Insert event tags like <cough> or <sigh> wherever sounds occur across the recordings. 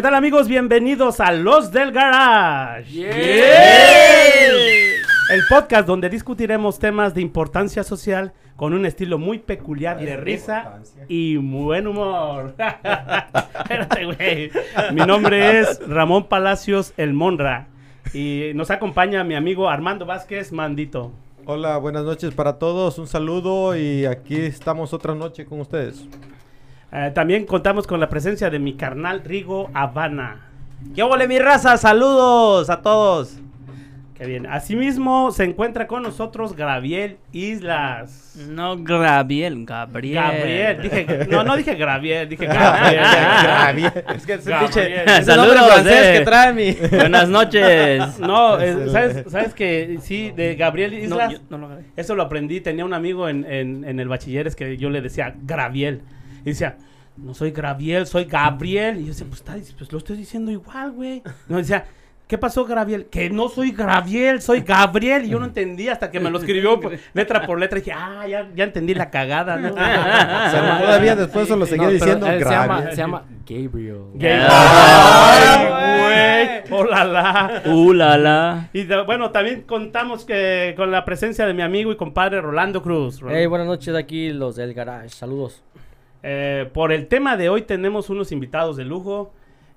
¿Qué tal amigos? Bienvenidos a Los del Garage. El podcast donde discutiremos temas de importancia social con un estilo muy peculiar de risa y buen humor. <laughs> Espérate, güey. Mi nombre es Ramón Palacios El Monra y nos acompaña mi amigo Armando Vázquez Mandito. Hola, buenas noches para todos, un saludo y aquí estamos otra noche con ustedes. Eh, también contamos con la presencia de mi carnal Rigo Habana. ¿Qué ole mi raza? Saludos a todos. Qué bien. Asimismo se encuentra con nosotros Gabriel Islas. No Gabriel, Gabriel. Gabriel, dije, <laughs> no, no dije <laughs> Gabriel, dije Gabriel. Gabriel. Es que Gabriel. Saludos, francés eh. que trae mi. Buenas noches. <laughs> No, eh, ¿sabes, sabes que sí, de Gabriel No, Islas, yo no lo eso lo aprendí. Tenía un amigo en, en, en el bachilleres que yo le decía Gabriel. Y decía, no soy Gabriel, soy Gabriel. Y yo decía, pues, está- pues lo estoy diciendo igual, güey. No, decía, ¿qué pasó, Gabriel? Que no soy Gabriel, soy Gabriel. Y yo no entendí hasta que me lo escribió por- letra por letra. Y dije, ah, ya, ya entendí la cagada, ¿no? <laughs> Todavía después se lo seguía No, pero diciendo se, llama, Gabriel. se llama Gabriel. Ay, güey. Hola, la. Uh, la, la. Y de- bueno, también contamos que con la presencia de mi amigo y compadre Rolando Cruz. Hey, buenas noches aquí los del garage. Saludos. Eh, por el tema de hoy tenemos unos invitados de lujo.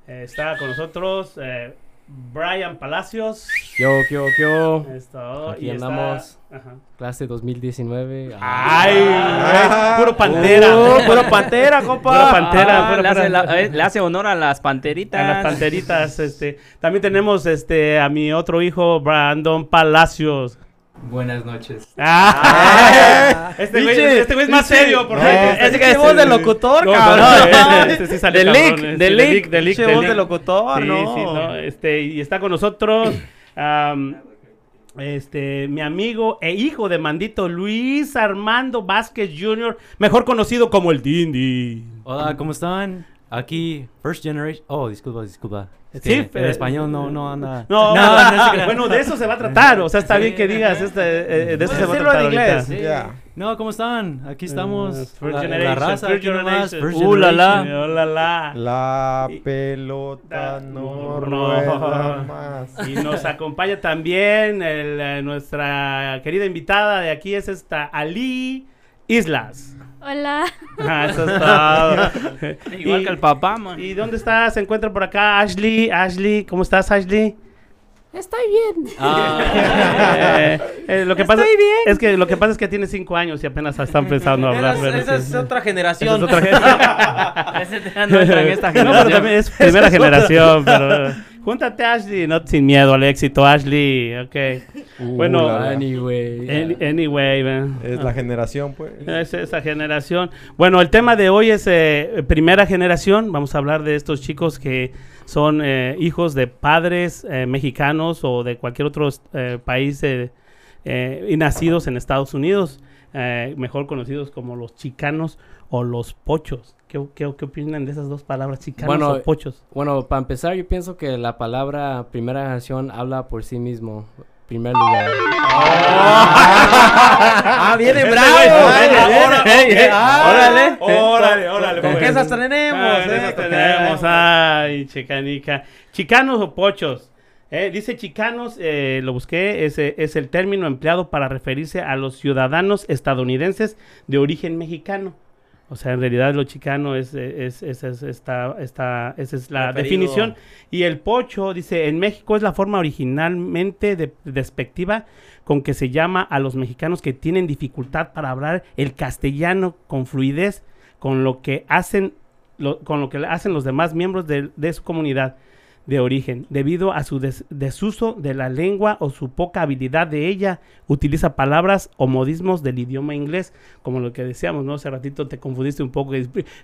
Eh, está con nosotros eh, Brian Palacios. Yo, yo, yo. Esto, Aquí y está- andamos. ajá. Clase 2019. Ay, Ah. puro pantera. Uh, puro pantera, compa. Pura pantera, Ah, le, hace la- eh, le hace honor a las panteritas. a las panteritas. Este, también tenemos este a mi otro hijo Brandon Palacios. Buenas noches. <laughs> Ah, este güey este güey es más serio porque No, este- Ese que es voz de locutor, No, cabrón. no, este sí <laughs> sale De cabrón, lick, este, de de de voz de locutor, Sí, no. sí, no, este, y está con nosotros am, este, mi amigo e hijo de Mandito, Luis Armando Vázquez Jr., mejor conocido como el Dindy. Hola, ¿cómo están? Aquí, First Generation. Oh, disculpa, disculpa. Es Sí, que en español no, no anda. <laughs> No, bueno, de eso se va a tratar, o sea, está bien que digas, este, eh, de eso se va a decirlo tratar en inglés. ahorita. Sí. No, ¿cómo están? Aquí estamos. First la, la Generation, raza, First Generation. First Uh, la, la. Generation. Hola, la. La Y- pelota No, no rueda más. Y nos acompaña también el, eh, nuestra querida invitada de aquí, es esta Ali Islas. Hola. <laughs> Ah, eso es todo. <laughs> Igual Y- que el papá, man. ¿Y dónde está? Se encuentra por acá Ashley. Ashley, ¿cómo estás, Ashley? Estoy bien. Ah, Eh, <laughs> eh, lo que pasa es que lo que pasa es que tiene cinco años y apenas está empezando a hablar. Esa, esa es otra Esa generación. es otra te- no pero generación. también es primera generación, pero júntate Ashley, no sin miedo al éxito, Ashley, ok. Uh, Bueno, anyway. Any- anyway, man. Es la generación, pues. Es esa generación. Bueno, el tema de hoy es eh, primera generación. Vamos a hablar de estos chicos que son eh, hijos de padres eh, mexicanos o de cualquier otro eh, país eh, eh, y nacidos en Estados Unidos, eh, mejor conocidos como los chicanos o los pochos. ¿Qué, qué, qué opinan de esas dos palabras, chicanos Bueno, o pochos? Bueno, para empezar, yo pienso que la palabra primera generación habla por sí mismo. Primer lugar. ah, viene <laughs> bravo. Ah, ah, órale, órale, órale, Con pues. que esas tenemos, Ah, eh, esas tenemos, ay, chicanica. Chicanos o pochos. Eh, dice chicanos, eh, lo busqué, es, eh, es el término empleado para referirse a los ciudadanos estadounidenses de origen mexicano. O sea, en realidad lo chicano es, es, es- es- esta, esta- esa es la definición. Y el pocho, dice, en México es la forma originalmente de- despectiva con que se llama a los mexicanos que tienen dificultad para hablar el castellano con fluidez, con lo que hacen, lo- con lo que hacen los demás miembros de, de su comunidad de origen, debido a su des- desuso de la lengua o su poca habilidad de ella, utiliza palabras o modismos del idioma inglés, como lo que decíamos, ¿no? Hace ratito te confundiste un poco,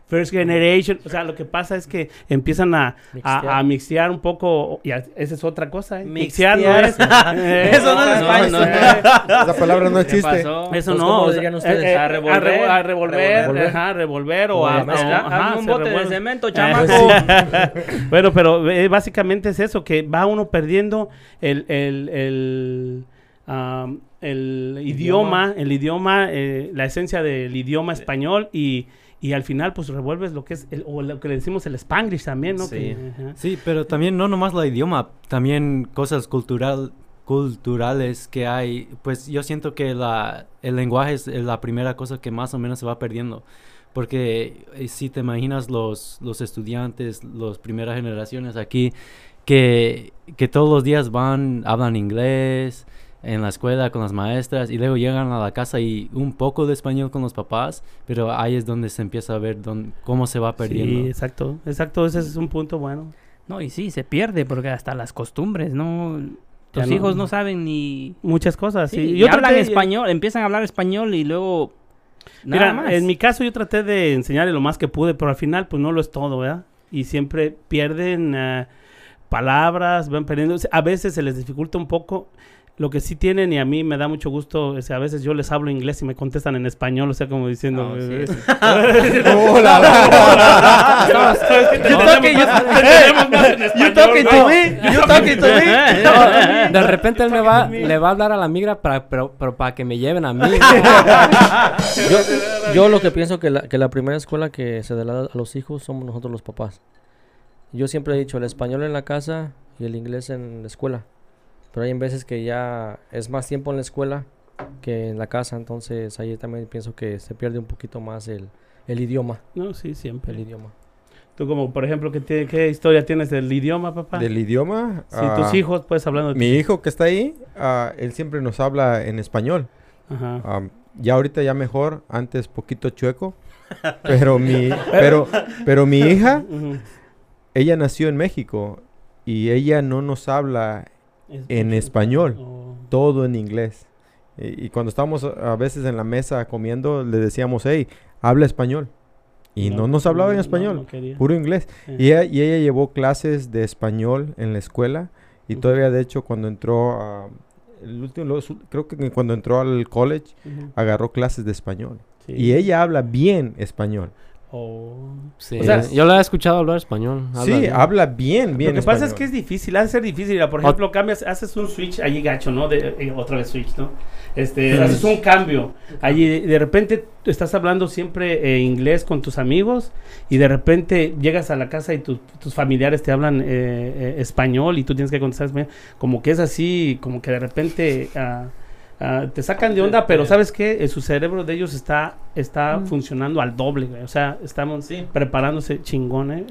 first generation, o sea, lo que pasa es que empiezan a, Mixtear. a, a mixtear un poco, y a- esa es otra cosa, ¿eh? Mixtear. Mixtear no es... eh, Eso no es <laughs> español. no. Esa palabra no ¿Qué existe. Eso Pues, no. ¿cómo o lo sea, dirían ustedes? eh, eh, A revolver. A, revo- a revolver, Revolver. ajá, revolver o O a... mezclar. un bote de cemento, Eh, chamaco. sí. <laughs> bueno, pero eh, básicamente es eso, que va uno perdiendo el... el, el am, el idioma, el idioma, eh, la esencia del idioma español y, y al final pues revuelves lo que es, el- o lo que le decimos el spanglish también, ¿no? Sí. Que. Sí, pero también no nomás la idioma, también cosas cultural, culturales que hay. Pues yo siento que la, el lenguaje es la primera cosa que más o menos se va perdiendo. Porque eh, si te imaginas los, los estudiantes, las primeras generaciones aquí, que, que todos los días van, hablan inglés en la escuela con las maestras y luego llegan a la casa y un poco de español con los papás, pero ahí es donde se empieza a ver dónde- cómo se va perdiendo. Sí, exacto, exacto, ese es un punto bueno. No, y sí, se pierde porque hasta las costumbres, ¿no? Ya Tus no- hijos no saben ni... Muchas cosas, Sí, sí. y Yo hablan español, empiezan a hablar español y luego... Nada Mira, más. en mi caso yo traté de enseñarle lo más que pude, pero al final pues no lo es todo, ¿verdad? Y siempre pierden eh, palabras, van perdiendo. A veces se les dificulta un poco. Lo que sí tienen, y a mí me da mucho gusto, o sea, a veces yo les hablo inglés y me contestan en español, o sea, como diciendo... Ah, sí, eh, <laughs> sí. <laughs> You talking, you talking to me, you talking to me. <laughs> De repente él me va, le va a hablar a la migra para, pero, pero para que me lleven a mí. Yo, yo lo que pienso que la, que la primera escuela que se da a los hijos somos nosotros los papás. Yo siempre he dicho el español en la casa y el inglés en la escuela. Pero hay veces que ya es más tiempo en la escuela que en la casa, entonces ahí también pienso que se pierde un poquito más el, el idioma. No, sí, siempre. El idioma. Tú como, por ejemplo, ¿qué, tie- qué historia tienes del idioma, papá? Del idioma. Si tus ah, hijos, pues, hablando de... Mi hijo que está ahí, ah, él siempre nos habla en español. Ajá. Ya ahorita ya mejor, antes poquito chueco. <laughs> Pero mi, <laughs> pero, pero mi hija, ella nació en México y ella no nos habla Es en español, Oh. todo en inglés. Y, y cuando estábamos a veces en la mesa comiendo, le decíamos, hey, habla español. Y no, nos hablaba en no, español, no puro inglés. Sí. Y ella, y ella llevó clases de español en la escuela y Ujú. todavía de hecho cuando entró a... El último, los- creo que cuando entró al college agarró clases de español. Sí. Y ella habla bien español. Oh. Sí, O sea, yo lo he escuchado hablar español. habla sí, bien. habla bien, bien Lo que pasa es que es difícil, ha de ser difícil. Mira, Por ejemplo, cambias, haces un switch allí gacho, ¿no? De, eh, otra vez switch, ¿no? Este, haces un cambio. Allí de, de repente estás hablando siempre eh, inglés con tus amigos y de repente llegas a la casa y tus- tus familiares te hablan eh, eh, español y tú tienes que contestar español. Como que es así, como que de repente ah, ah, te sacan de onda, pero ¿sabes qué? Eh, su cerebro de ellos está, está funcionando al doble, güey. O sea, estamos preparándose chingón, ¿eh?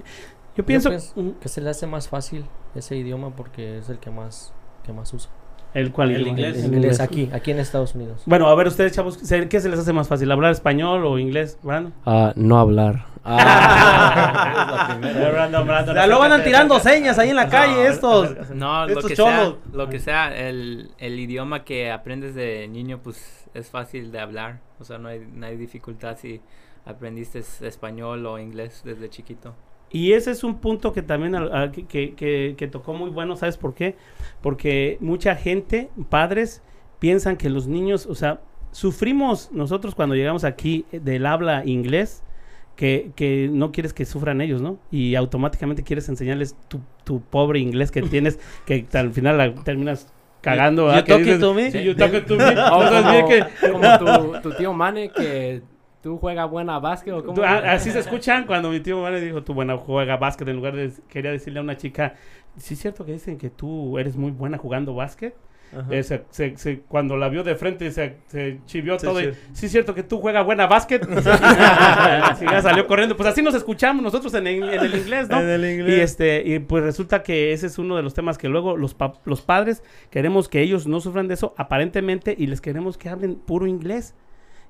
Yo pienso... Ujú. Que se le hace más fácil ese idioma porque es el que más, que más usa. ¿El cual? El inglés. El inglés aquí, aquí en Estados Unidos. Bueno, a ver, ustedes, chavos, ¿se- ¿qué se les hace más fácil? ¿Hablar español o inglés? Brandon. Ah, no hablar. <laughs> Brandon, Brandon, Ya luego andan acércate, tirando acércate. señas ahí en la calle estos. No, lo que, sea, lo que sea, el, el idioma que aprendes de niño, pues es fácil de hablar. O sea, no hay, no hay dificultad si aprendiste español o inglés desde chiquito. Y ese es un punto que también al- al- que, que- tocó muy bueno, ¿sabes por qué? Porque mucha gente, padres, piensan que los niños, o sea, sufrimos nosotros cuando llegamos aquí del habla inglés, que, que no quieres que sufran ellos, ¿no? Y automáticamente quieres enseñarles tu, tu pobre inglés que tienes, <laughs> que al final la terminas cagando. You- ¿verdad? you Que talking dices, to me? "Sí, you talking to me". O O sea, es bien que- como, como tu, tu tío Mane que tú juegas buena básquet o cómo. ah, así se escuchan cuando mi tío Mane dijo, tú buena juega básquet, en lugar de quería decirle a una chica, sí es cierto que dicen que tú eres muy buena jugando básquet. Eh, se- se- se- cuando la vio de frente se, se chivió todo y, sí es cierto que tú juegas buena básquet. <laughs> Sí, ya salió corriendo. Pues así nos escuchamos nosotros en, el- en el inglés, ¿no? En el Y inglés. este, y pues resulta que ese es uno de los temas que luego los, pa- los padres queremos que ellos no sufran de eso aparentemente y les queremos que hablen puro inglés.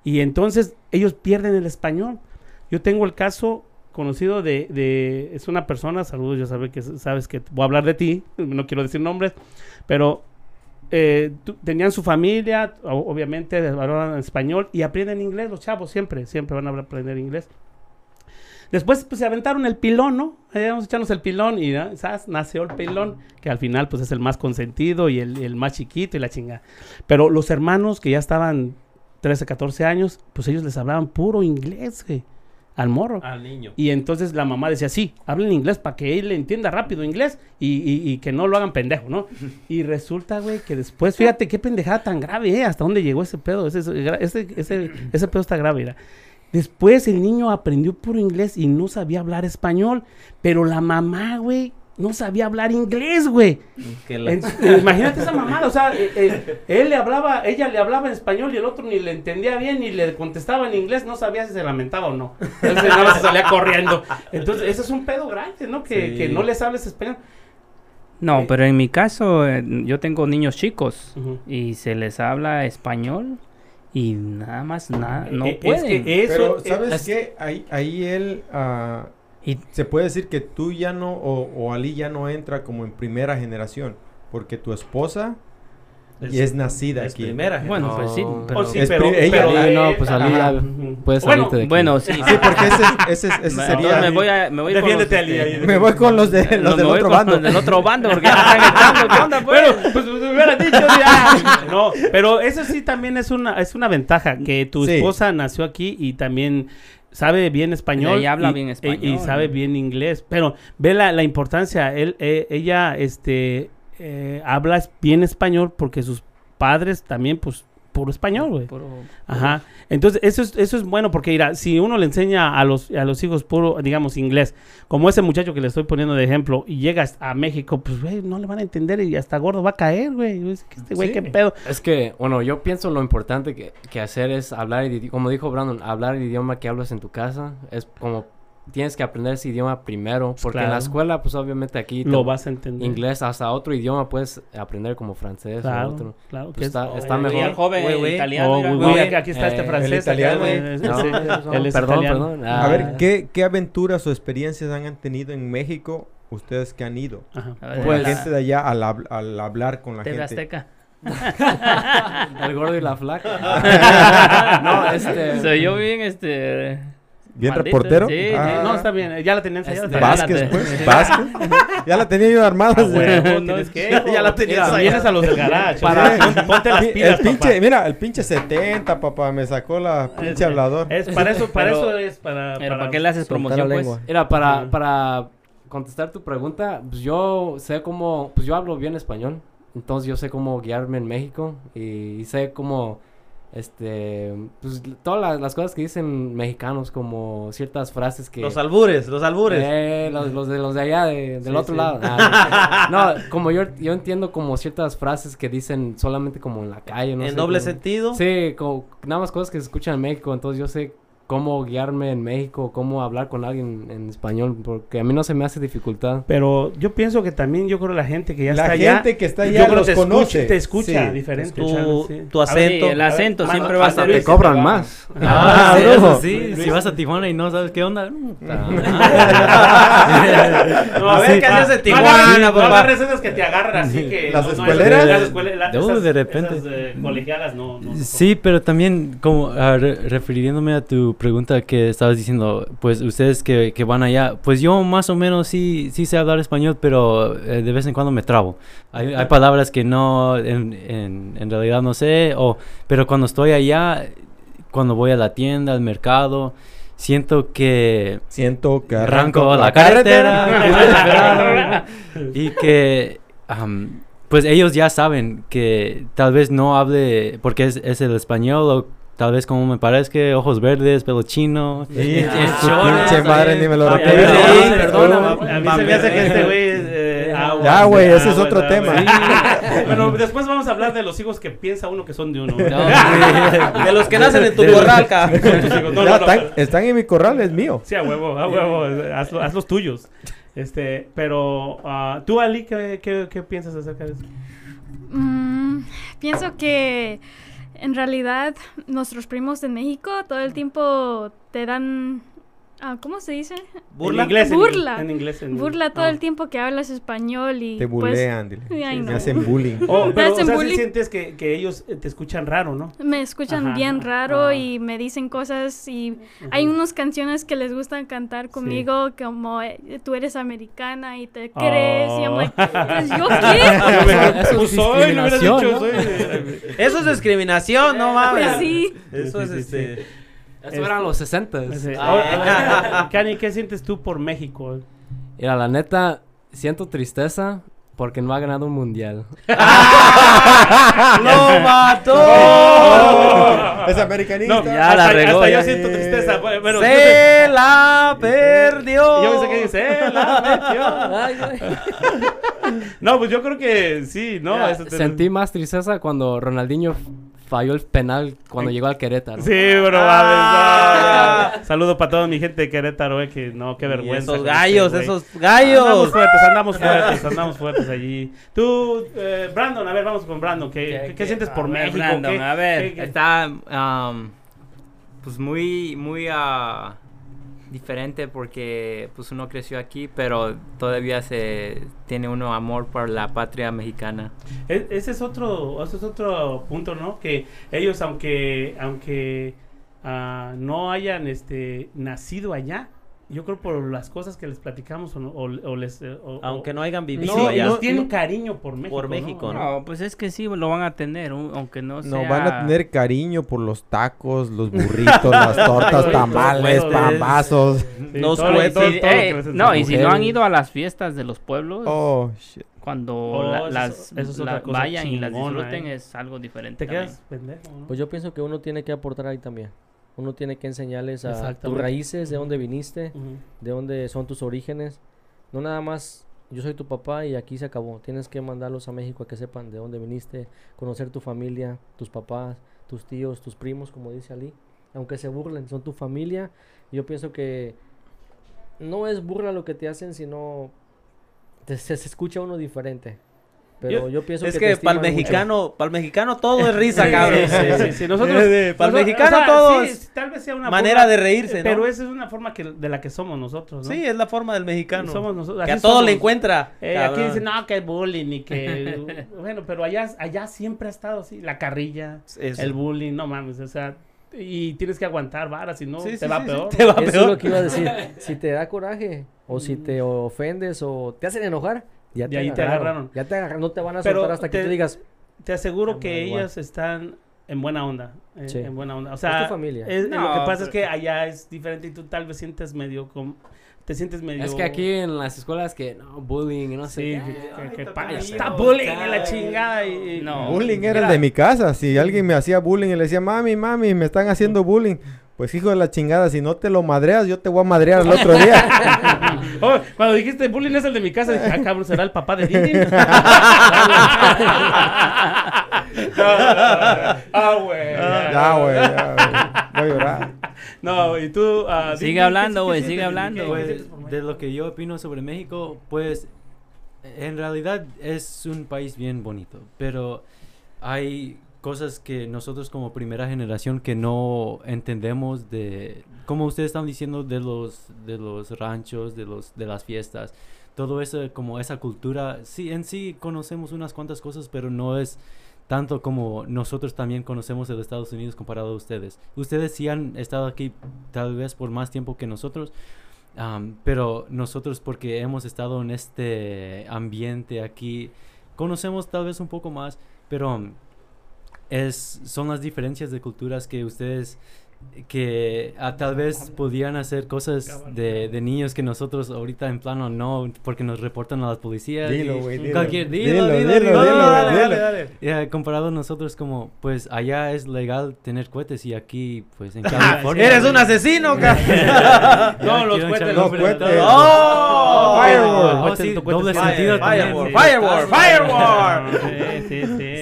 Y entonces ellos pierden el español. Yo tengo el caso conocido de, es una persona, saludos, ya sabes que sabes que voy a hablar de ti, <laughs> no quiero decir nombres, pero eh, tenían su familia, obviamente hablaban español y aprenden inglés los chavos siempre, siempre van a aprender inglés. Después pues se aventaron el pilón, ¿no? Ahí vamos a echarnos el pilón y. ¿sabes? nació el pilón, que al final pues es el más consentido y el, el más chiquito y la chinga. Pero los hermanos que ya estaban 13, 14 años, pues ellos les hablaban puro inglés, güey. al morro. Al niño. Y entonces la mamá decía, sí, hablen inglés para que él entienda rápido inglés y, y- y que no lo hagan pendejo, ¿no? <laughs> Y resulta, güey, que después, fíjate qué pendejada tan grave, ¿eh? Hasta dónde llegó ese pedo. Ese, ese, ese, ese pedo está grave, mira. Después el niño aprendió puro inglés y no sabía hablar español, pero la mamá, güey, no sabía hablar inglés, güey. La- En- imagínate esa mamada, o sea, eh, eh, él le hablaba, ella le hablaba en español y el otro ni le entendía bien ni le contestaba en inglés, no sabía si se lamentaba o no. Entonces nada más se salía corriendo. Entonces, eso es un pedo grande, ¿no? Que, Sí. que no les hables español. No, pero en mi caso, eh, yo tengo niños chicos Ujú. y se les habla español y nada más, nada, no Eh, es pueden. que eso, Pero, eh, ¿sabes es- qué? Ahí, ahí él... ah, Y- se puede decir que tú ya no, o, o Ali ya no entra como en primera generación, porque tu esposa y es nacida es aquí. primera. Bueno, pues sí, No. pero... Oh, sí, Es pero, pri- ella- pero de- no, pues Ali ya puedes Bueno, salirte de aquí. Bueno, sí. Sí, porque ese, ese, ese sería... me voy a, me voy con Defiéndete, los, Ali, ahí. Me voy con los, de, no, los me del voy otro con bando. los del otro bando porque ya <laughs> están echando. ¿Qué onda, pues? Bueno, pues me hubieras dicho ya. <laughs> No, pero eso sí también es una, es una ventaja, que tu Sí. esposa nació aquí y también sabe bien español. Ella habla y- bien y- español. Y, sabe bien inglés. Pero ve la, la importancia, él, eh, ella este, eh, habla bien español porque sus padres también, pues, puro español, güey. Puro- Ajá. Entonces, eso es, eso es bueno porque, mira, si uno le enseña a los, a los hijos puro, digamos, inglés, como ese muchacho que le estoy poniendo de ejemplo, y llegas a México, pues, güey, no le van a entender y hasta gordo va a caer, güey. Este güey, Sí. qué pedo. Es que, bueno, yo pienso lo importante que, que hacer es hablar, el como dijo Brandon, hablar el idioma que hablas en tu casa. Es como, tienes que aprender ese idioma primero, porque en la escuela, pues obviamente aquí Lo vas a entender. inglés, hasta otro idioma puedes aprender como francés o Claro, otro. claro. Pues está, es- está oh, mejor. El joven Güey, güey. italiano. Oh, aquí está este Eh, francés. el italiano, acá, eh. No, perdón, italiano. perdón. A Ah, ver, ¿qué, ¿qué aventuras o experiencias han tenido en México ustedes que han ido? Ajá. A Con Pues- la gente de allá al, hab- al hablar con la TV gente. Azteca. <laughs> El gordo y la flaca. <laughs> no, este... Soy yo bien, este... ¿Bien maldito, reportero? Sí, Ah. sí. No, está bien, ya la tenía ensayada. Este. Vázquez, pues. Vázquez. ya la tenía yo armada. Ah, huevo, No, <laughs> tienes no, que, ya la Mira, ahí. vienes a los del garage. Para- o sea, pon- ponte las el pinche, papá. mira, el pinche 70, papá, me sacó la pinche hablador. Es para eso, para Pero- eso es para. Pero ¿para qué le haces promoción, pues? lengua. Mira, para, para contestar tu pregunta, pues yo sé cómo, pues yo hablo bien español, entonces yo sé cómo guiarme en México y, y sé cómo, este, pues todas las, las cosas que dicen mexicanos, como ciertas frases que... Los albures, los albures. Eh, los, los de los de allá, de- del Sí, otro sí. lado. <laughs> Ah, no, como yo, yo entiendo como ciertas frases que dicen solamente como en la calle, no en sé, doble como- sentido. Sí, como nada más cosas que se escuchan en México, entonces yo sé cómo guiarme en México, cómo hablar con alguien en español, porque a mí no se me hace dificultad. Pero yo pienso que también, yo creo la gente que ya la está allá. gente que está yo allá creo los te escucha- conoce. te escucha Sí. diferente. Tu- Charles, sí. tu acento. Sí, el acento ver, siempre va a estar... Te cobran más. Ah, eso sí, si vas a Tijuana y no sabes qué onda. No, <laughs> a ver, Sí, ¿qué haces de no Tijuana? No agarres esas que te agarran así que... ¿Las escueleras? De repente. eh, colegialas, no. Sí, pero también, como ah, re- refiriéndome a tu pregunta que estabas diciendo, pues ustedes que, que van allá, pues yo más o menos sí, sí sé hablar español, pero eh, de vez en cuando me trabo. Hay, hay palabras que no, en, en, en realidad no sé, o, pero cuando estoy allá, cuando voy a la tienda, al mercado, siento que Siento que arranco <laughs> la carretera y que am, pues ellos ya saben que tal vez no hable porque es, es el español o tal vez como me parezca ojos verdes pelo chino Sí, Ah, su chores, pinche madre eh. ni me lo Ay, recuerdo. Sí, perdóname. A mí se me hace que este güey es... eh, agua, Ya, güey, ese es otro agua. tema. <laughs> Bueno, después vamos a hablar de los hijos que piensa uno que son de uno. <laughs> De los que nacen en tu corral, están, pero- están en mi corral, es mío. Sí, a huevo, a huevo, haz, haz los tuyos. Este, pero ah, tú, Ali, ¿qué, qué, qué piensas acerca de eso? Mm, pienso que en realidad nuestros primos de México todo el tiempo te dan, ah, ¿cómo se dice? Burla. En inglés, en Burla. inglés, en inglés. en- Burla todo ah. el tiempo que hablas español y Te pues bulean, dile. ay, Me no. hacen bullying. Oh, <laughs> Me pero, o sea, sí bullying. sientes que, que ellos eh, te escuchan raro, ¿no? me escuchan Ajá, bien raro ajá. y me dicen cosas y hay unas canciones que les gustan cantar conmigo como eh, tú eres americana y te crees y I'm like, pues yo <laughs> qué Eso es Pues soy, le hubieras discriminación, dicho, ¿no? soy. Eso es discriminación, no <laughs> mames. pues sí Eso Sí, es sí, este. Eso eran los 60 Sí. Ah. Cani, <laughs> ¿qué sientes tú por México? Mira, la neta, siento tristeza porque no ha ganado un mundial. <laughs> ¡Lo mató! Es americanista. No, Ya hasta, la regó, hasta yo siento tristeza. Bueno, ¡Se la perdió! yo pensé que dice, "Eh, la metió". Ay, güey. <laughs> No, pues yo creo que sí, ¿no? Mira, Eso te- Sentí más tristeza cuando Ronaldinho falló el penal cuando llegó al Querétaro. Sí, bro. Ah. mames, no, no. Saludo para toda mi gente de Querétaro, eh, que no, qué Y vergüenza. esos gallos, este, esos gallos. Andamos fuertes, andamos <laughs> fuertes, andamos fuertes allí. Tú, eh, Brandon, a ver, vamos con Brandon. ¿Qué, ¿Qué- qué, qué qué? sientes por A ver, México? Brandon, ¿Qué- a ver. qué- qué- Está, um, pues muy, muy ah, diferente porque pues uno creció aquí, pero todavía se tiene uno amor por la patria mexicana. E- Ese es otro, ese es otro punto, ¿no? Que ellos, aunque, aunque ah, no hayan este nacido allá, yo creo por las cosas que les platicamos o, no- o- o les eh, o- Aunque no hayan vivido allá. ellos tienen cariño por México. Por México, ¿no? No, pues es que sí, lo van a tener, un- aunque no sea... No, van a tener cariño por los tacos, los burritos, las <laughs> tortas, tamales, pambazos. Sí, Nos todo lo- cuentan todo- Sí, todo lo eh, no, y si no han ido a las fiestas de los pueblos, Oh, shit. cuando Oh, la- eso es- las eso es otra la- cosa vayan y las disfruten eh. es algo diferente. Te quedas pendejo, ¿no? Pues yo pienso que uno tiene que aportar ahí también. Uno tiene que enseñarles a tus raíces, de dónde viniste, de dónde son tus orígenes. No nada más, yo soy tu papá y aquí se acabó. Tienes que mandarlos a México a que sepan de dónde viniste, conocer tu familia, tus papás, tus tíos, tus primos, como dice Ali. Aunque se burlen, son tu familia. Yo pienso que no es burla lo que te hacen, sino te- se, se escucha uno diferente. Pero Yo- yo, pienso Es que, que para el mexicano, para el mexicano todo es risa, <laughs> cabrón. Sí, sí, sí, sí, Nosotros, <laughs> Para el mexicano o sea, todo sí, es tal vez sea una manera forma- de reírse, ¿no? Pero esa es una forma que, de la que somos nosotros, ¿no? Sí, es la forma del mexicano. Somos nosotros, que a todo somos. le encuentra. Eh, aquí dicen, no, que bullying y que... <laughs> bueno, pero allá, allá siempre ha estado así, la carrilla, Eso. el bullying, no mames, o sea... Y tienes que aguantar varas, si no, Sí, te sí, va sí, sí, peor. te va Eso es peor. lo que iba a decir. Si te da coraje, o si te ofendes, o te hacen enojar, ya Y te, ahí te agarraron. Ya te agarraron. No te van a Pero soltar hasta que te- tú digas, Te aseguro Ah, que igual. ellas están en buena onda. eh, Sí. En buena onda. O Es sea, tu familia. es- No, lo que pasa pero- es que allá es diferente y tú tal vez sientes medio... com- te sientes medio... Es que aquí en las escuelas que no, bullying y no sé. Sí, que, que- que está bullying en la chingada y... y- No. Bullying era el de mi casa. Si alguien me hacía bullying y le decía, mami, mami, me están haciendo bullying. Pues hijo de la chingada, si no te lo madreas, yo te voy a madrear el otro día. <laughs> Oh, cuando dijiste bullying es el de mi casa, dije, ah, cabrón, ¿será el papá de Didi? <laughs> ah, güey. ya, güey, ya, güey. Voy a llorar. No, y tú... ah, Sigue hablando, ¿qué- qué güey, sigue hablando, ¿Qué- güey. qué Pues, de lo que yo opino sobre México, pues en realidad es un país bien bonito, pero hay cosas que nosotros como primera generación que no entendemos de como ustedes están diciendo de los de los ranchos, de los de las fiestas. Todo eso como esa cultura, sí en sí conocemos unas cuantas cosas, pero no es tanto como nosotros también conocemos de Estados Unidos comparado a ustedes. Ustedes sí han estado aquí tal vez por más tiempo que nosotros, Am, pero nosotros porque hemos estado en este ambiente aquí, conocemos tal vez un poco más, pero um, es, son las diferencias de culturas que ustedes que ah, tal vez podían hacer cosas de, de niños que nosotros ahorita en plano no, porque nos reportan a las policías. Dilo, y güey, dilo. Cualquier, dilo, Dilo, dilo, dilo, dilo, dilo. Ya, comparado a nosotros como, pues allá es legal tener cohetes y aquí, pues en <laughs> California. Eres un asesino. <laughs> <laughs> No, los cohetes, los cohetes. ¡Oh! Firework. Oh, doble sentido también. Firework, sí. firework, firework. Sí, sí, sí,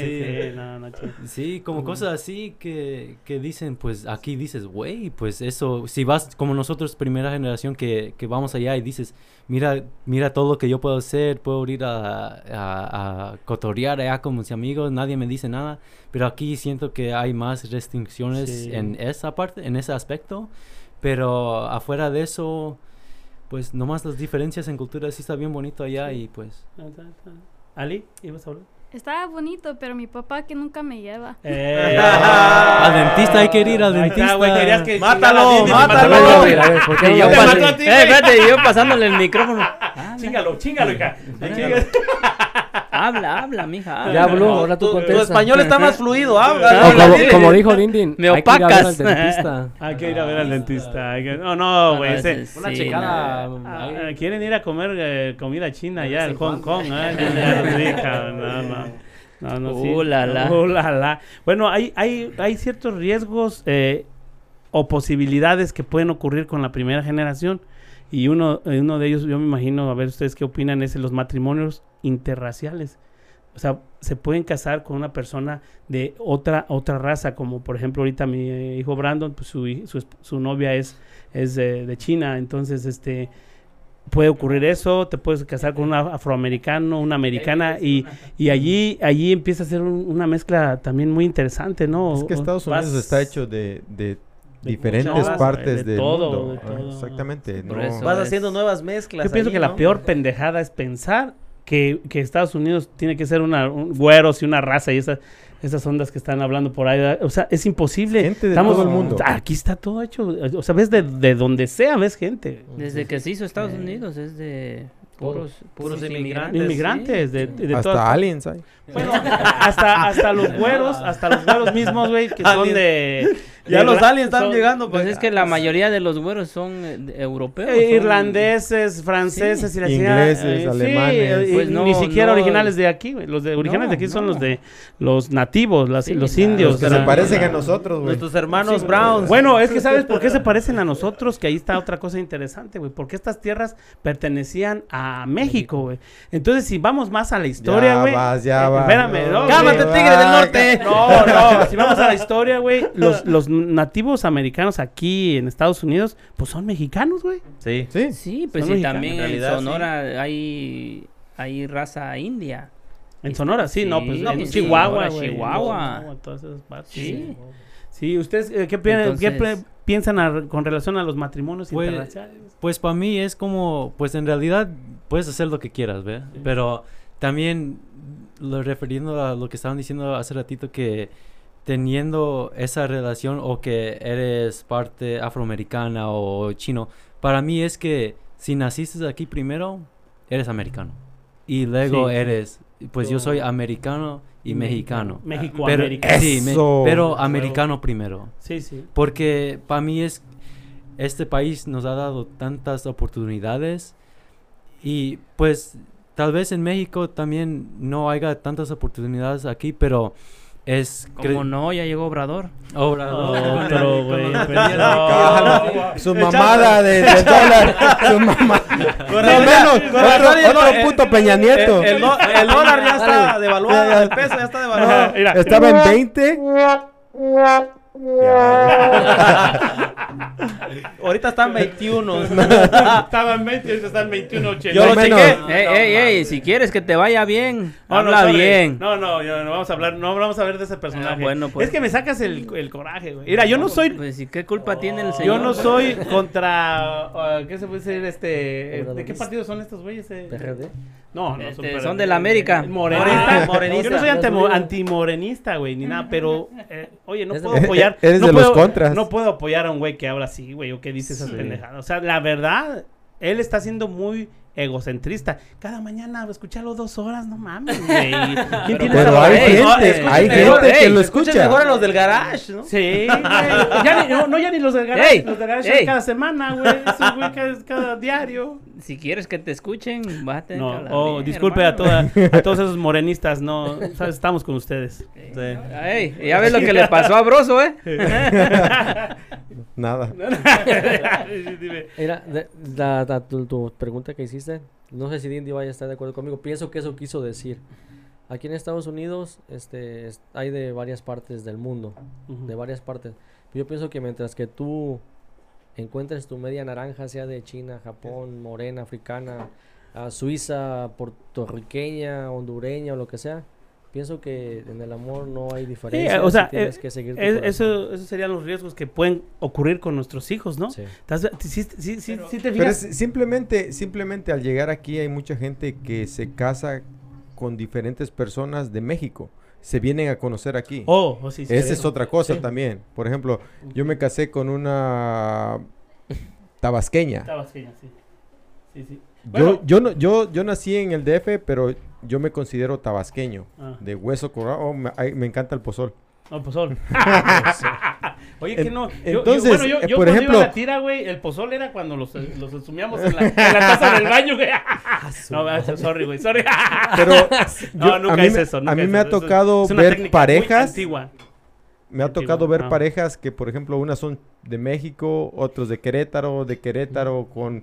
Sí. sí. Sí, como cosas así que, que dicen, pues aquí dices, güey, pues eso, si vas como nosotros, primera generación, que, que vamos allá y dices, mira, mira todo lo que yo puedo hacer, puedo ir a, a, a cotorrear allá con mis amigos, nadie me dice nada, pero aquí siento que hay más restricciones Sí. en esa parte, en ese aspecto, pero afuera de eso, pues nomás las diferencias en cultura sí está bien bonito allá y pues... Ali, ¿ibas a hablar? Estaba bonito, pero mi papá que nunca me lleva. Eh, <laughs> Al dentista hay que ir al dentista. está, güey, querías que Mátalo, mátalo. te mató. A ver, a ver, ¿por qué no Y lo yo te a ti, eh, espérate, yo pasándole el micrófono. Ah, <laughs> Chíngalo, chíngalo, hija. Habla, habla, mija. habla. Ya habló, ahora tú tu, tu español está más fluido, habla. Como, dijo Dindin, Me hay que ir a ver opacas. al dentista. <laughs> Hay que ir a ver al dentista. No, no, güey. no, Una Sí, checada. Ah, quieren ir a comer eh, comida china vez en Hong. Kong. ¿eh? Ya- ya No, no. No, no, sí. Uh, la, la. Uh, la, la. Bueno, hay, hay, hay ciertos riesgos eh, o posibilidades que pueden ocurrir con la primera generación. Y uno, eh, uno de ellos, yo me imagino, a ver ustedes qué opinan, es los matrimonios interraciales. O sea, se pueden casar con una persona de otra otra raza, como por ejemplo ahorita mi eh, hijo Brandon, pues su, su, su novia es, es de, de China, entonces este puede ocurrir eso, te puedes casar con un af- afroamericano, una americana y, y allí allí empieza a ser un- una mezcla también muy interesante, ¿no? Es que O- Estados vas- Unidos está hecho de, de diferentes muchas, partes de del todo, mundo. de todo. Exactamente. No-. Vas haciendo nuevas mezclas. Yo pienso ahí, que la peor pendejada es pensar que, que Estados Unidos tiene que ser una, un güeros y una raza y esas, esas ondas que están hablando por ahí. O sea, es imposible. Gente de todo el mundo. Aquí está todo hecho. O sea, ves de, de donde sea, ves gente. Desde que se hizo Estados Unidos es de puros, Puros inmigrantes. Inmigrantes de, de hasta todas aliens hay. Bueno, hasta, hasta los güeros, hasta los güeros mismos, güey, que son de... Ya los aliens están son- llegando. Pues pues. es que la mayoría de los güeros son eh, europeos. Eh, son- irlandeses, franceses y la chingada, Ingleses, sí, alemanes. y Pues ni no, siquiera no. originales de aquí, güey. Los de originales No, de aquí son no. los de los nativos, las- Sí, los indios. Los que o se parecen a nosotros, güey. Nuestros hermanos Browns. Bueno, es que sabes por qué se parecen a nosotros, que ahí está otra cosa interesante, güey. Porque estas tierras pertenecían a México, güey. Entonces, si vamos más a la historia, Ya güey. vas, ya eh, vas. Espérame, güey. tigre del norte. No, no, si vamos a la historia, güey, los, los nativos americanos aquí en Estados Unidos, pues son mexicanos, güey. Sí. Sí. Sí, pues sí, mexicanos, también en en, realidad, Sonora hay, hay raza india. En Sonora, sí, no, pues pues, Chihuahua, Sonora, güey. Chihuahua. No, todas esas partes. Sí. Sí, ¿ustedes eh, qué, pi- Entonces- piensan a- con relación a los matrimonios Pues, internacionales? Pues para mí es como, pues en realidad puedes hacer lo que quieras, ¿ve? Pero también lo, refiriendo a lo que estaban diciendo hace ratito que teniendo esa relación o que eres parte afroamericana o chino, para mí es que si naciste aquí primero, eres americano. Y luego Sí, sí. eres, pues yo soy americano y mexicano. México, Pero, América. sí, me- pero americano primero. Sí, sí. Porque para mí es, este país nos ha dado tantas oportunidades y pues tal vez en México también no haya tantas oportunidades aquí, pero es... Como no, ya llegó Obrador. Obrador, <laughs> Otro, güey. Su mamada de, de <laughs> dólar. Su mamá. No menos. Otro, otro el- puto Peña Nieto. El, el do- el dólar ya está devaluado, el peso ya está devaluado. Estaba en 20. <laughs> Ahorita están <laughs> 21. estaban 20 y ahorita están 21, 80. Yo lo No chequé. Ey, ey, ey, si quieres que te vaya bien, No, no, habla sorry. bien. No, no, yo- no vamos a hablar, no vamos a ver de ese personaje. Ah, bueno, pues. Es que me sacas el, el coraje, güey. Mira, yo no soy, Pues, ¿y qué culpa tiene el señor? yo no soy <laughs> contra, ah, ¿qué se puede decir? Este, eh, ¿de qué partido son estos güeyes? eh? PRD. No, no, Este, PRD. son de la América. Morenista. Ah, morenista. Yo no soy antimo- antimorenista, güey, ni nada, pero, eh, oye, no puedo apoyar. <laughs> Eres no de los puedo- contras. No puedo apoyar a un güey que habla así, güey, o que dice esas pendejadas. O sea, la verdad, él está siendo muy egocentrista. Cada mañana escucharlo dos horas, no mames, güey. <laughs> ¿Quién tiene Pero esa hay no, gente, escuchen hay mejor, gente que ey, lo Escuchen escucha. mejor a los del garage, ¿no? Sí, güey. Ya ni, no, no, ya ni los del garage. Ey, los del garage es ey. cada semana, güey. Eso, güey, cada, cada diario. Si quieres que te escuchen, vas a tener que No, hablar oh, bien, disculpe a, toda, a todos esos <laughs> morenistas, no, estamos con ustedes. Ey, ya ves lo que le pasó a Broso, ¿eh? <laughs> Nada. <laughs> Mira, de- la- la- tu, tu pregunta que hiciste, no sé si Dindy vaya a estar de acuerdo conmigo. Pienso que eso quiso decir. Aquí en Estados Unidos este, es- hay de varias partes del mundo, de varias partes. Yo pienso que mientras que tú encuentres tu media naranja, sea de China, Japón, morena, africana, ah, suiza, puertorriqueña, hondureña o lo que sea, pienso que en el amor no hay diferencia. o sea, tienes eh, que seguir tu Es- corazón. eso, esos serían los riesgos que pueden ocurrir con nuestros hijos, ¿no? Sí. ¿Estás- Sí, sí, te Pero fijas? es simplemente, simplemente al llegar aquí hay mucha gente que se casa con diferentes personas de México. Se vienen a conocer aquí. Oh, oh, sí, sí, Esa es otra cosa Sí. también. Por ejemplo, yo me casé con una tabasqueña. Tabasqueña, sí. Sí, sí. Yo, Bueno. yo, no, yo, yo nací en el DF, pero yo me considero tabasqueño, Ah. de hueso colorado. Oh, me, me encanta el pozol. No, pozol. <laughs> <laughs> Oye, que no. Yo- entonces, yo, bueno, yo, eh, yo por cuando iba ejemplo- a la tira, güey, el pozol era cuando los, los asumíamos en la, en la taza del baño, güey. no, ah, sorry, güey, sorry. Pero <laughs> no, yo- nunca a mí es me- eso. a mí es me ha es- tocado es una ver parejas. antigua. Me ha Antiguo, tocado ver ah. parejas que, por ejemplo, unas son de México, otros de Querétaro, de Querétaro con,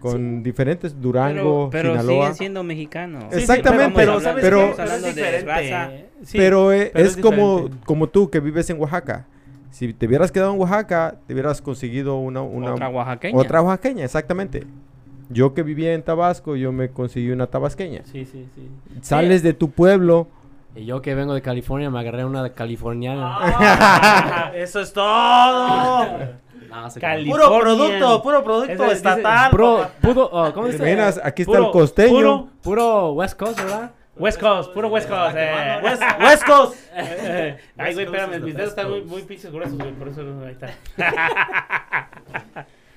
con diferentes Durango, pero, pero Sinaloa. siguen siendo mexicanos. Sí, Exactamente, pero, pero- es de diferente. raza. Sí, pero eh, pero es, como, diferente. como tú que vives en Oaxaca. Si te hubieras quedado en Oaxaca, te hubieras conseguido una, una Otra oaxaqueña. otra oaxaqueña, exactamente. Yo que vivía en Tabasco, yo me conseguí una tabasqueña. Sí, sí, sí. Sales de tu pueblo. Y yo que vengo de California me agarré una californiana. Ah, <laughs> eso es todo. No, Puro producto, puro producto estatal. Puro, oh, ¿cómo dice? aquí está el costeño. puro- Puro West Coast, ¿verdad? West Coast, puro West Coast. eh. West, West Coast. Eh, Ay, güey, West Coast espérame, mis dedos están muy, muy pinches gruesos, güey, por eso no, ahí está. <laughs>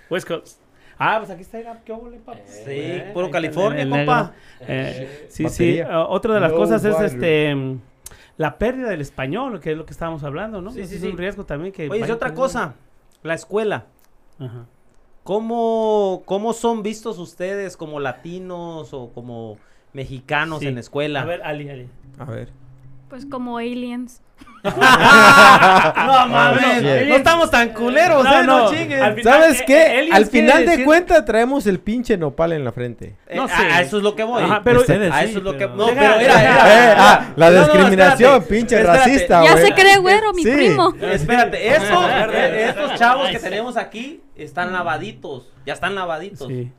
West Coast. Ah, pues aquí está, mira, qué óvole, papá. Sí, Eh, puro California, el compa. negro. Eh, sí, sí. Otra de las No cosas es este mm, la pérdida del español, que es lo que estábamos hablando, ¿no? Sí, Ese sí, es sí. un riesgo también que Oye, es vaya otra cosa. La escuela. Ajá. ¿Cómo, ¿Cómo son vistos ustedes como latinos o como mexicanos Sí. en la escuela? A ver, Ali, Ali. A ver. Pues como aliens. <laughs> no mames, no estamos tan culeros, No, eh, no, no. chinguen. Al final, ¿Sabes eh, qué? eh, Al final de decir- cuentas traemos el pinche nopal en la frente. Eh, no sé. A, eso es lo que voy. Ajá, pero- Ustedes a sí, eso es lo que. pero- No, Deja- pero mira. Eh, ah, la No, no, discriminación, espérate, pinche espérate. racista, ya güey. se cree güero, mi Sí. primo. Espérate, eso, eh, estos chavos que tenemos aquí están lavaditos, ya están lavaditos. Sí.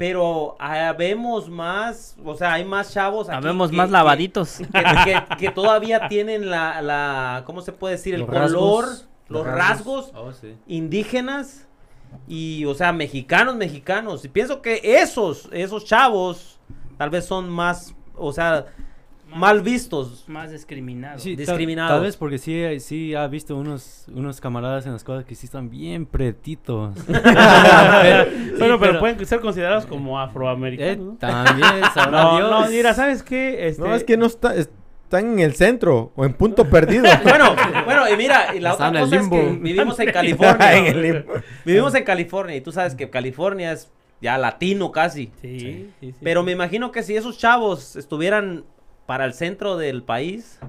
Pero ah, vemos más, o sea, hay más chavos aquí. Habemos que- más que- lavaditos. Que, que- que todavía tienen la, la, ¿cómo se puede decir? El Los color, rasgos. los Los rasgos Oh, sí. indígenas y, o sea, mexicanos, mexicanos. Y pienso que esos, esos chavos tal vez son más, o sea, mal vistos. Más discriminados. Sí, tal- Discriminados. Tal, vez porque sí, sí ha visto unos, unos camaradas en la escuela que sí están bien pretitos. <laughs> Bueno, pero pero- pueden ser considerados como Eh, afroamericanos. ¿no? también, sabrá No, Dios. no, mira, ¿sabes qué? Este, No, es que no está, están en el centro o en punto perdido. <laughs> Bueno, bueno, y mira, y la Están otra en el cosa es que limbo. vivimos en <laughs> California. En el limbo. Vivimos en California y tú sabes que California es ya latino casi. Sí, sí, sí. Pero me imagino que si esos chavos estuvieran para el centro del país,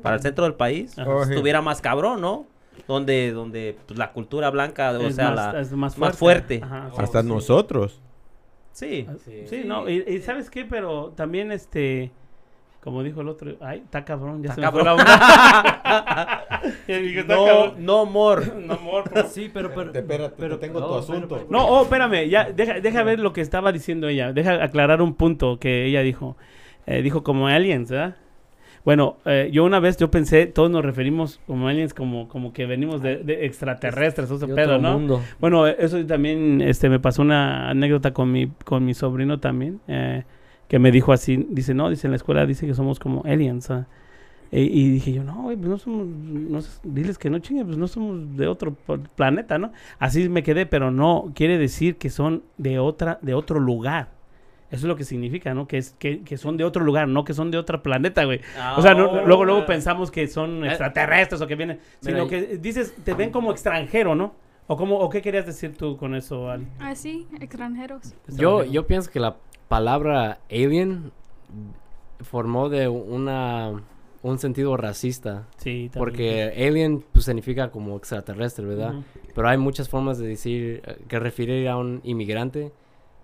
para el centro del país, Ajá. Oh, sí. estuviera más cabrón, ¿no? Donde, donde pues, la cultura blanca, o Es sea, más- la, es más más fuerte. fuerte. Ajá, sí, Hasta sí. nosotros. Sí. Sí, no, y, y ¿sabes qué? Pero también, este, como dijo el otro, ay, está cabrón, ya Está se me fue cabrón. la <laughs> está no, cabrón. no more. <laughs> No, amor, por- Sí, pero... pero Espérate, pero- tengo no, tu pero- asunto. No, oh, espérame, ya, deja, deja ver lo que estaba diciendo ella. Deja aclarar un punto que ella dijo. Eh, dijo como aliens, ¿verdad? Bueno, eh, yo una vez yo pensé, todos nos referimos como aliens, como, como que venimos de, de extraterrestres, ese pedo, ¿no? mundo. Bueno, eso también, este, me pasó una anécdota con mi, con mi sobrino también, eh, que me dijo así, dice, no, dice en la escuela, dice que somos como aliens. E- y dije yo, no, güey, pues no somos, no, diles que no chingue, pues no somos de otro pl- planeta, ¿no? Así me quedé, pero no, quiere decir que son de otra, de otro lugar. Eso es lo que significa, ¿no? Que, es, que, que son de otro lugar, no que son de otro planeta, güey. O sea, no- no- luego, luego pensamos que son extraterrestres o que vienen, sino que dices, te ven como extranjero, ¿no? ¿O, cómo, ¿O qué querías decir tú con eso, Ali? Así, extranjeros. Yo, yo pienso que la palabra alien formó de una un sentido racista. Sí, también. Porque alien pues, significa como extraterrestre, ¿verdad? Pero hay muchas formas de decir, eh, que referir a un inmigrante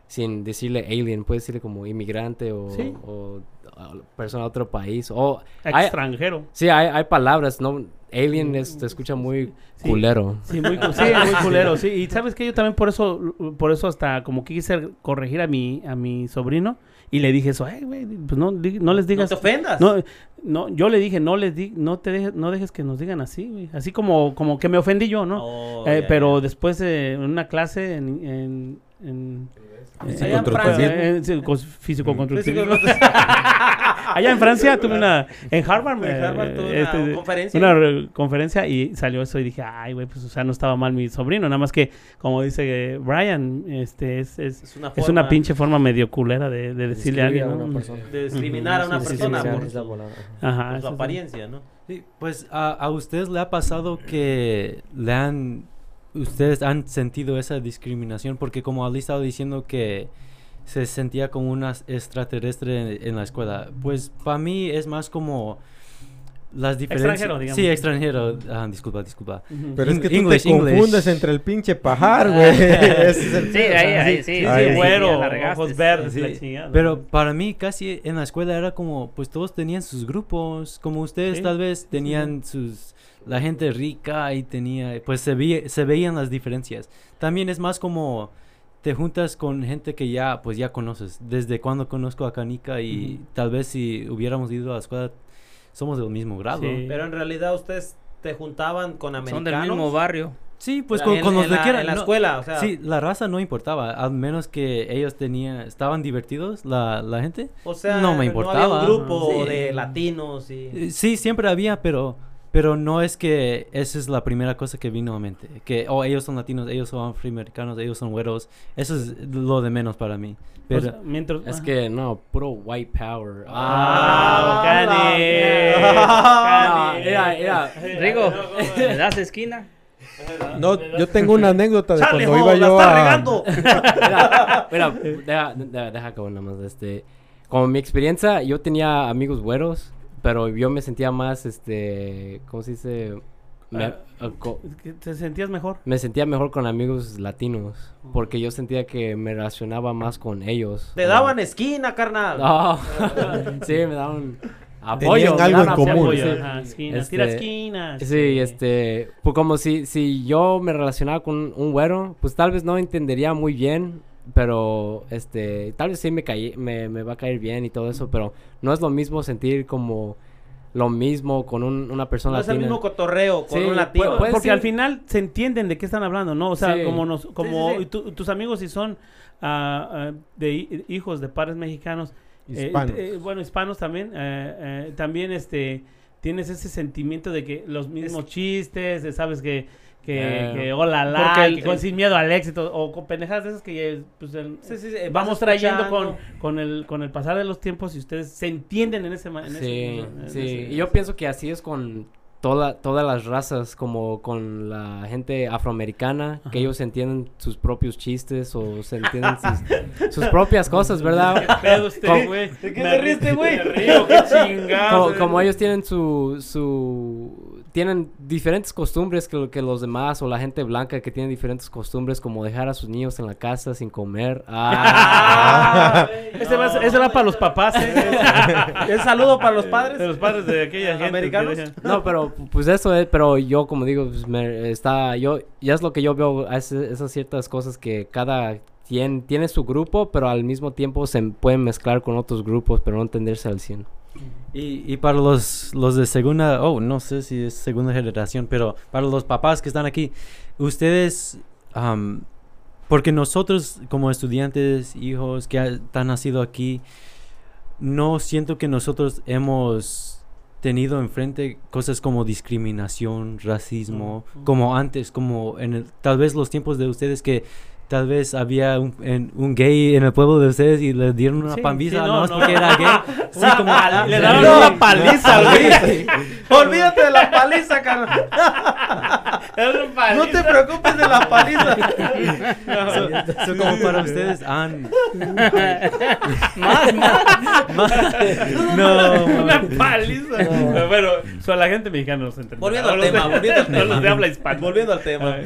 sin decirle alien. Puedes decirle como inmigrante o, Sí. o, a persona de otro país. O hay- Extranjero. sí, hay, hay palabras, ¿no? Alien es- se escucha muy Sí. culero. Sí, muy, sí, muy <laughs> culero, sí. Y sabes que yo también por eso, por eso hasta como quise corregir a mi, a mi sobrino y le dije eso, ay, güey, pues no, di- no les No digas. te ofendas. No, no, yo le dije, no les di, no te dejes, no dejes que nos digan así, güey. Así como, como que me ofendí yo, ¿no? Oh, Eh, pero después eh, en una clase en, en, en, Allá en Francia. Eh, <laughs> Allá en Francia tuve una. En Harvard, En Harvard tuve este, una conferencia. una re- conferencia y salió eso y dije, ay, güey, pues, o sea, no estaba mal mi sobrino. Nada más que, como dice Brian, este, es, es, Es una, es forma una pinche forma medio culera de, de decirle a alguien, a una ¿no? persona. de discriminar a una Sí, sí, sí, persona sí, por su. Ajá. por su apariencia, ¿no? Sí, pues a, a ustedes le ha pasado que le han, ustedes han sentido esa discriminación porque como Ali estaba diciendo que se sentía como una extraterrestre en, en la escuela, pues para mí es más como las diferencias. Extranjero, digamos. Sí, extranjero. Ah, disculpa, disculpa. Pero es que tú English, te English. confundes entre el pinche pajar, güey. <laughs> <laughs> Es el Sí, ahí, ahí, sí, Sí, Ay, sí, sí, güero, ojos verdes, Sí, la chingada. Pero para mí casi en la escuela era como, pues todos tenían sus grupos, como ustedes Sí, tal vez tenían sus, la gente rica y tenía, pues se, veía- se veían las diferencias. También es más como te juntas con gente que ya, pues ya conoces. Desde cuando conozco a Canica y tal vez si hubiéramos ido a la escuela somos del mismo grado. Sí. Sí, Pero en realidad ustedes te juntaban con americanos. Son del mismo barrio. pues En- con, con los de la- quiera, En la no- escuela, o sea. Sí, la raza no importaba, al menos que ellos tenían, estaban divertidos, la, la gente. O sea, no me había importaba. un grupo Sí. de latinos y... Sí, siempre había, pero pero no es que esa es la primera cosa que vino a mente. Que, oh, ellos son latinos, ellos son afroamericanos, ellos son güeros. Eso es lo de menos para mí. O Pero, sea, mientras, Es ajá. que no, puro white power. Ah, Cani. Ah, mira, mira. Rigo, ¿me das esquina? No, yo tengo una anécdota de ¡Chale, cuando iba yo está a... regando! <laughs> Mira, mira, deja, deja, deja acabar nada más. Este, como mi experiencia, yo tenía amigos güeros, pero yo me sentía más, este, ¿cómo se dice? Me, Ah. uh, ¿Que ¿Te sentías mejor? me sentía mejor con amigos latinos, porque yo sentía que me relacionaba más con ellos. Te daban esquina, carnal. No. <laughs> sí, me daban apoyo. Tenían me algo daban en apoyo, común. sí. Apoyo, tira Este, esquinas. Sí, este, pues como si, si yo me relacionaba con un güero, pues tal vez no entendería muy bien, pero este, tal vez sí me, caí, me, me va a caer bien y todo eso, pero no es lo mismo sentir como lo mismo con un- una persona No es el mismo cotorreo con Sí, un latino. Porque ser. al final se entienden de qué están hablando, ¿no? O sea, Sí. como nos, como sí, sí. y tu- tus amigos si son ah, de hi- hijos de padres mexicanos, eh, Hispanos. eh, bueno, hispanos también, eh, eh, también este tienes ese sentimiento de que los mismos chistes, de, sabes que que, Eh, que hola la, porque el- que con sin miedo al éxito o con pendejadas de esas que pues, el- Sí, sí, sí, vamos trayendo con, con el con el pasar de los tiempos y ustedes se entienden en ese ma- en ese- Sí, sí. ese- Y yo pienso que así es con toda, todas las razas, como con la gente afroamericana, que ellos entienden sus propios chistes o se entienden <laughs> sus, sus propias cosas, ¿verdad? ¿Qué pedo usted, Como- güey? ¿De qué te ri- riste, güey? Me río, qué chingado. como, como ellos tienen su, su tienen diferentes costumbres que, lo- que los demás o la gente blanca que tiene diferentes costumbres como dejar a sus niños en la casa sin comer ah, <laughs> Ese va, ese va para los papás, ¿eh? <laughs> Un saludo para los padres. De los padres de aquella gente. ¿Americanos? no pero pues eso es pero yo como digo pues, me- está yo ya es lo que yo veo es- esas ciertas cosas que cada quien tiene su grupo pero al mismo tiempo se pueden mezclar con otros grupos pero no entenderse al 100 Y, y para los, los de segunda, oh, no sé si es segunda generación, pero para los papás que están aquí, ustedes, am, porque nosotros como estudiantes, hijos que han nacido aquí, no siento que nosotros hemos tenido enfrente cosas como discriminación, racismo, Ujú. como antes, como en el, tal vez los tiempos de ustedes que tal vez había un, en- un gay en el pueblo de ustedes y le dieron una Sí, pambiza sí, no, no. porque era gay. <laughs> Sí, como Le daban una paliza, güey. <laughs> Olvídate de la paliza, carnal. <laughs> No te preocupes de la paliza. So- so como para ustedes han Más, más. no Una paliza. Pero bueno, so, la gente mexicana nos entiende. <laughs> Volviendo al tema, volviendo al los tema. de habla hispana. Volviendo al tema.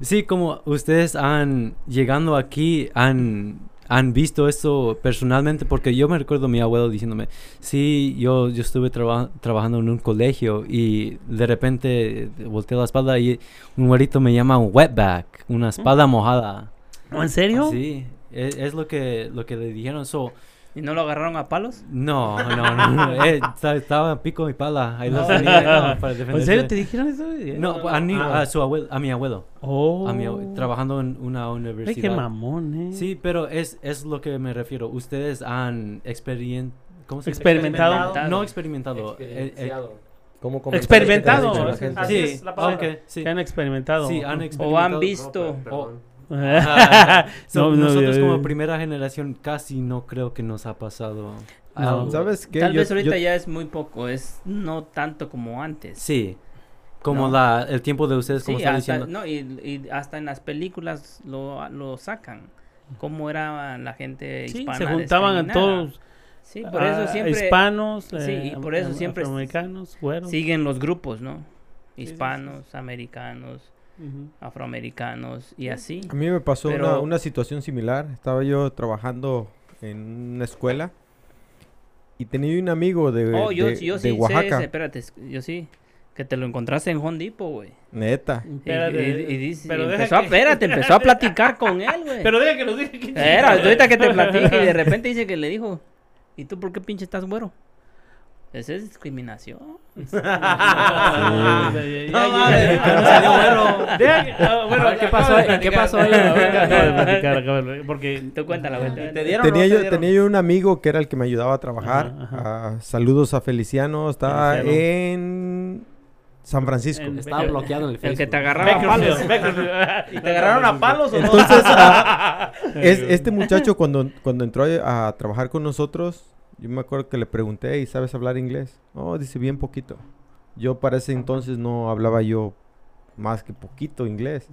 Sí, como ustedes han, llegando aquí, han, han visto esto personalmente, porque yo me recuerdo a mi abuelo diciéndome, sí, yo, yo estuve traba- trabajando en un colegio y de repente volteé la espalda y un güerito me llama un wetback, una espalda mojada. ¿No, ¿En serio? Sí, es, es lo que lo que le dijeron. So, ¿Y no lo agarraron a palos? No, no, no. no, <laughs> eh, esta- estaba pico y pala. Ahí No. tenía, no, para ¿En serio te dijeron eso? No, a, ni- Ah. a su abuelo, a mi abuelo. Oh. A mi abue- trabajando en una universidad. Ay, qué mamón, eh. Sí, pero es, es lo que me refiero. Ustedes han experien... ¿cómo se dice? Experimentado. No experimentado. eh, eh, Experienciado. Ha Experimentado. así Sí, es la palabra. ok, sí. Que han experimentado. Sí, han ¿O experimentado. han visto? Ah, <laughs> so, No, no, nosotros eh, como primera generación casi no creo que nos ha pasado. No. ¿Sabes qué? Tal Yo- vez ahorita yo- ya es muy poco, es no tanto como antes. Sí. Como No. la, el tiempo de ustedes, como Sí, diciendo. no, y, y hasta en las películas lo, lo sacan. Cómo era la gente Sí, hispana. se juntaban a todos. Sí, por eso ah, siempre Hispanos. Sí, eh, y por eso siempre Afroamericanos, güeros. siguen los grupos, ¿no? sí, sí. Hispanos, americanos, Ujú. afroamericanos y así. A mí me pasó Pero- una, una situación similar. Estaba yo trabajando en una escuela y tenía un amigo de, Oh, yo, de- yo de sí sé Oaxaca. ese, espérate, es- yo sí. Que te lo encontraste en Home Depot, güey. Neta. Y, y- Espérate, y dice- pero empezó a, que- espérate, empezó a <laughs> platicar con él, güey. Pero deja que nos diga que Era, ahorita que te platique y de <laughs> repente dice que le dijo, ¿y tú por qué pinche estás güero? Esa es discriminación. <laughs> Ah, No salió bueno. Deja ah, bueno, A ver, ¿qué pasó? ¿Qué pasó Porque Tú cuéntala, güey. ¿Te dieron o no Tenía te yo, dieron? tenía yo un amigo que era el que me ayudaba a trabajar. Ajá, Ah, saludos a Feliciano. Estaba Feliciano. en San Francisco. En- Estaba bloqueado en el El Facebook. que te agarraba a palos. ¿Y te agarraron a palos o no? Entonces, ah, es, este muchacho cuando, cuando entró a trabajar con nosotros, yo me acuerdo que le pregunté, ¿y sabes hablar inglés? Oh, dice, bien poquito. Yo para ese entonces no hablaba yo más que poquito inglés.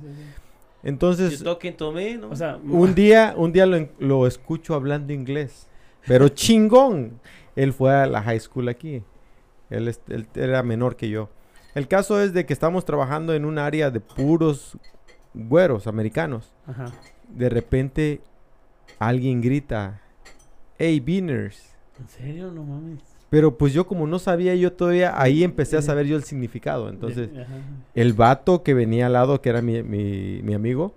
Entonces, You talking to me, ¿no? O sea, un día, un día lo, lo escucho hablando inglés, pero <laughs> chingón. Él fue a la high school aquí. Él, él era menor que yo. El caso es de que estamos trabajando en un área de puros güeros americanos. Ajá. De repente alguien grita, hey, Beaners. ¿En serio? No mames. Pero pues yo como no sabía yo todavía, ahí empecé a saber yo el significado. Entonces, el vato que venía al lado, que era mi, mi, mi amigo,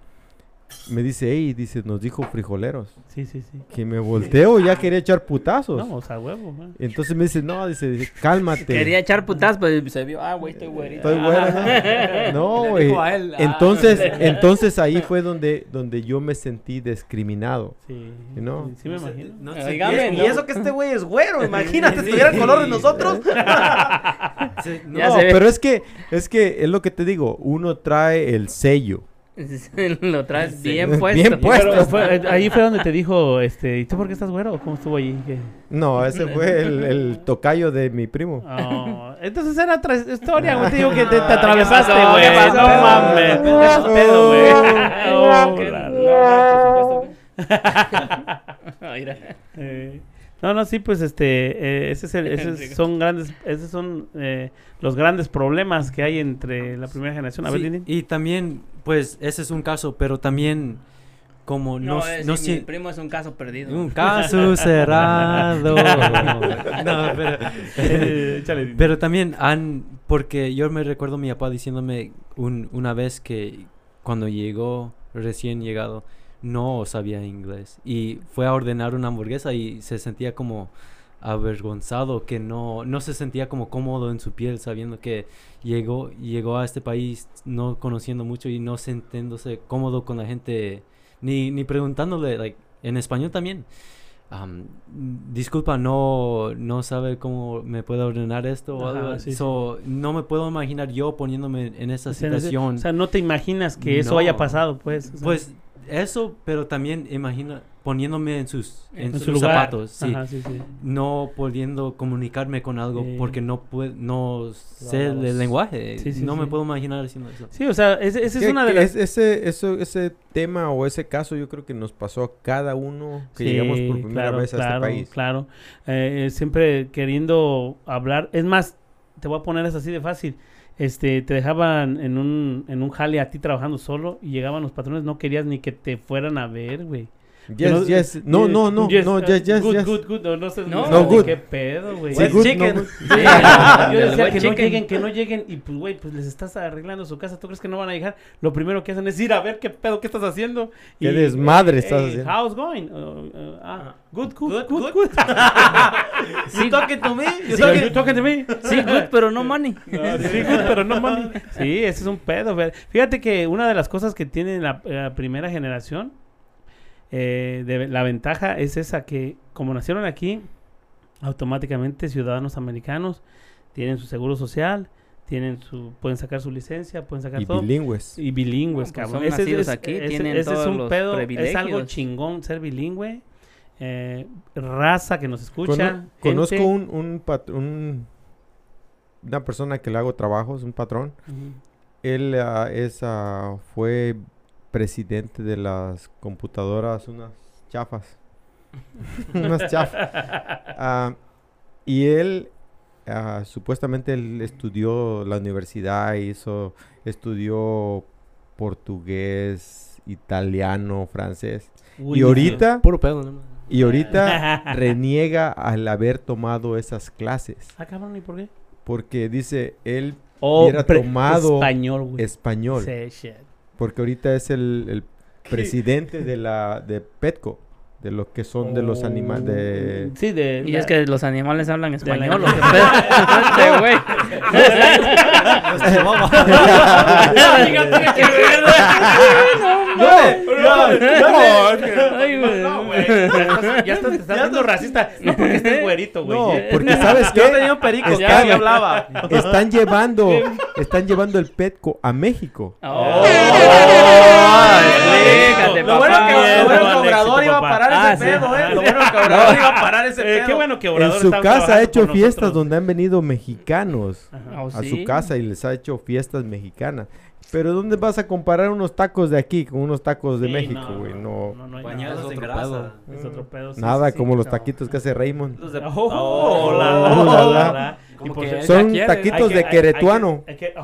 me dice, hey, dice, nos dijo frijoleros. Sí, sí, sí. Que me volteo, ya quería echar putazos. No, o sea, huevo. man. Entonces me dice, no, dice, dice, cálmate. Quería echar putas, pues se vio, ah, güey, estoy güerito. Estoy bueno. <laughs> No, Le güey. ah. Entonces, entonces ahí fue donde, donde yo me sentí discriminado. Sí. ¿No? Sí, sí me imagino. No Y, ¿no? eso que este güey es güero, <laughs> imagínate, si tuviera el color de nosotros. <laughs> sí, no, no, pero es que, es que es lo que te digo, uno trae el sello. <laughs> Lo traes bien <laughs> Bien puesto. puesto. Pero fue- <laughs> ahí fue donde te dijo, este, ¿y tú por qué estás güero? ¿Cómo estuvo allí? ¿Qué? No, ese fue el, el tocayo de mi primo. Oh, entonces era otra historia, güey. Te digo que te, te Ah, atravesaste, güey. No mames. Es pedo, güey. Oh, la- no, no, por supuesto, güey. No, no, sí, pues este, eh, ese es el- <laughs> esos son grandes, esos son eh, los grandes problemas que hay entre la primera generación. A ver, Sí, y también, pues, ese es un caso, pero también, como no, No, eh, no sí, mi primo es un caso perdido. un <laughs> caso cerrado. <laughs> no, pero, Eh, pero también han, porque yo me recuerdo a mi papá diciéndome un- una vez que cuando llegó, recién llegado, no sabía inglés. Y fue a ordenar una hamburguesa y se sentía como avergonzado que no no se sentía como cómodo en su piel sabiendo que llegó llegó a este país no conociendo mucho y no sintiéndose cómodo con la gente ni ni preguntándole like, en español también. Am, disculpa no no sabe cómo me puede ordenar esto o algo sí, So, no me puedo imaginar yo poniéndome en esa O sea, situación. O sea, no te imaginas que eso haya pasado, pues. o sea, pues eso, pero también imagina poniéndome en sus, en en sus su zapatos, sí. Ajá, sí, sí. No pudiendo comunicarme con algo Sí. porque no puedo, no sé el, lenguaje. Sí, sí, no me puedo imaginar haciendo eso. Sí, o sea, ese, ese es una de las... es- ese, eso, ese tema o ese caso yo creo que nos pasó a cada uno que llegamos por primera claro, vez a claro, este país. Claro, Eh, siempre queriendo hablar. Es más, te voy a poner eso así de fácil. Este, te dejaban en un, en un jale a ti trabajando solo y llegaban los patrones, no querías ni que te fueran a ver, güey. Yes, yes. No, no, no, no, uh, yes, yes, good, yes. good, good. No, no, sé, No. No, good. ¿Qué pedo, güey? Sí, Wet good, chicken. no. Sí, Sí, <laughs> yo decía que no chicken. lleguen, que no lleguen y pues güey, pues les estás arreglando su casa, ¿tú crees que no van a llegar? Lo primero que hacen es ir a ver qué pedo, qué estás haciendo. Qué Y, desmadre eh, estás eh, haciendo. How's going? Uh, uh, ah, good, good, Good, good, good. good. <laughs> You talking to me? You Sí, talking- you talking to me? Sí, good, pero no money. <laughs> Sí, good, pero no money. Sí, ese es un pedo. güey. Fíjate que una de las cosas que tiene la, la primera generación, eh, de, la ventaja es esa que como nacieron aquí, automáticamente ciudadanos americanos tienen su seguro social, tienen su, pueden sacar su licencia, pueden sacar Y todo. bilingües. Y bilingües, No, pues cabrón. son nacidos aquí, tienen ese es un los pedo, es algo chingón ser bilingüe. eh, raza que nos Cono- escucha. conozco un, un, pat- un- una persona que le hago trabajos, un patrón. Él es, ah, fue presidente de las computadoras, unas chafas. <laughs> unas chafas. <laughs> Ah, y él, ah, supuestamente, él estudió la universidad, hizo, estudió portugués, italiano, francés. Uy, y ahorita, Puro pedo, ¿no? y ahorita <laughs> reniega al haber tomado esas clases. Ah, cabrón, ¿y por qué? Porque dice, él O hubiera tomado español, güey. español. Sí, shit. Porque ahorita es el, el presidente de la de Petco, de los que son de los animales de Sí, de. Y la- es que los animales hablan la- español. <laughs> Este güey. No, güey. Ya estás- te estás haciendo racista. No porque estés güerito, güey. No, porque sabes Yo qué? tenía un perico que Está- así hablaba. Están llevando están llevando el Petco a México. Oh, Obrador Alexis, iba a papá. Parar Ah, ese sí. pedo, eh. Lo bueno que Obrador iba a parar ese Eh, pedo. qué bueno que En Obrador su está casa ha hecho fiestas nosotros. donde han venido mexicanos Oh, a sí. su casa y les ha hecho fiestas mexicanas. Pero ¿dónde vas a comparar unos tacos de aquí con unos tacos de Sí, México, güey? No, no, no hay Bañados nada. en otro grasa. pedo. Es otro pedo. sí, nada sí, sí. como los No. taquitos que hace Raymond. Los de- Oh, Oh, hola, oh, hola, la, hola. Como por que Son quiere. taquitos Hay de que- queretuano. hay que- hay que-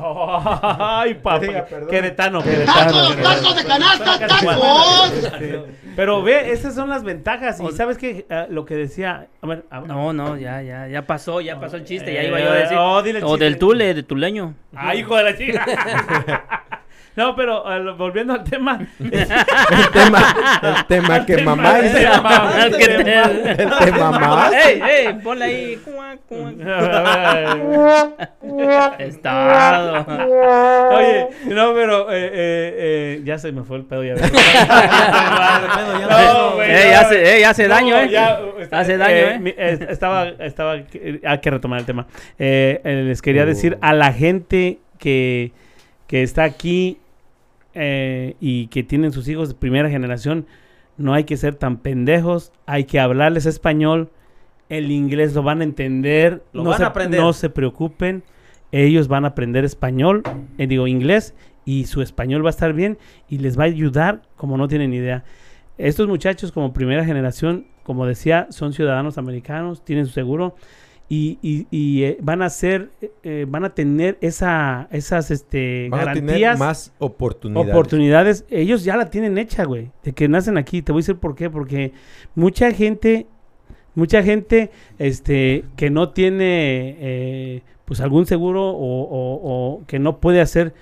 Ay, <laughs> papá. Diga, perdón. Queretano. ¡Tacos, de canasta, tacos! Pero ve, esas son las ventajas. Y sabes que lo que decía. A ver, a- No, no, ya, ya, ya pasó, ya pasó el chiste, ya Eh, iba yo a decir. oh, dile el o chiste. del tule, de tuleño. Ah, hijo de la chica. <laughs> no, pero a lo- volviendo al tema. <laughs> El tema, el tema que tema, mamá el dice. tema, Es que te- El tema <laughs> mamá. ¡Ey, ey! Ponle ahí. Cuá, cuá. Estado. Oye, no, pero eh, eh, eh, ya se me fue el pedo ya. No, güey, Ey, no, hace, ey, hace no, daño, eh. ya, Hace daño, eh. mi- eh, estaba, estaba, hay que retomar el tema. Eh, eh, les quería decir a la gente que, que está aquí eh, y que tienen sus hijos de primera generación, no hay que ser tan pendejos, hay que hablarles español, el inglés lo van a entender, Lo no, van se, a aprender. no se preocupen, ellos van a aprender español, eh, digo inglés, y su español va a estar bien y les va a ayudar como no tienen idea. Estos muchachos como primera generación, como decía, son ciudadanos americanos, tienen su seguro y, y- y, eh, van a ser, eh, eh, van a tener esa, esas este, Van a tener garantías más oportunidades. oportunidades, ellos ya la tienen hecha, güey, de que nacen aquí. Te voy a decir por qué, porque mucha gente, mucha gente, este, que no tiene, eh, pues algún seguro o, o- o que no puede hacer,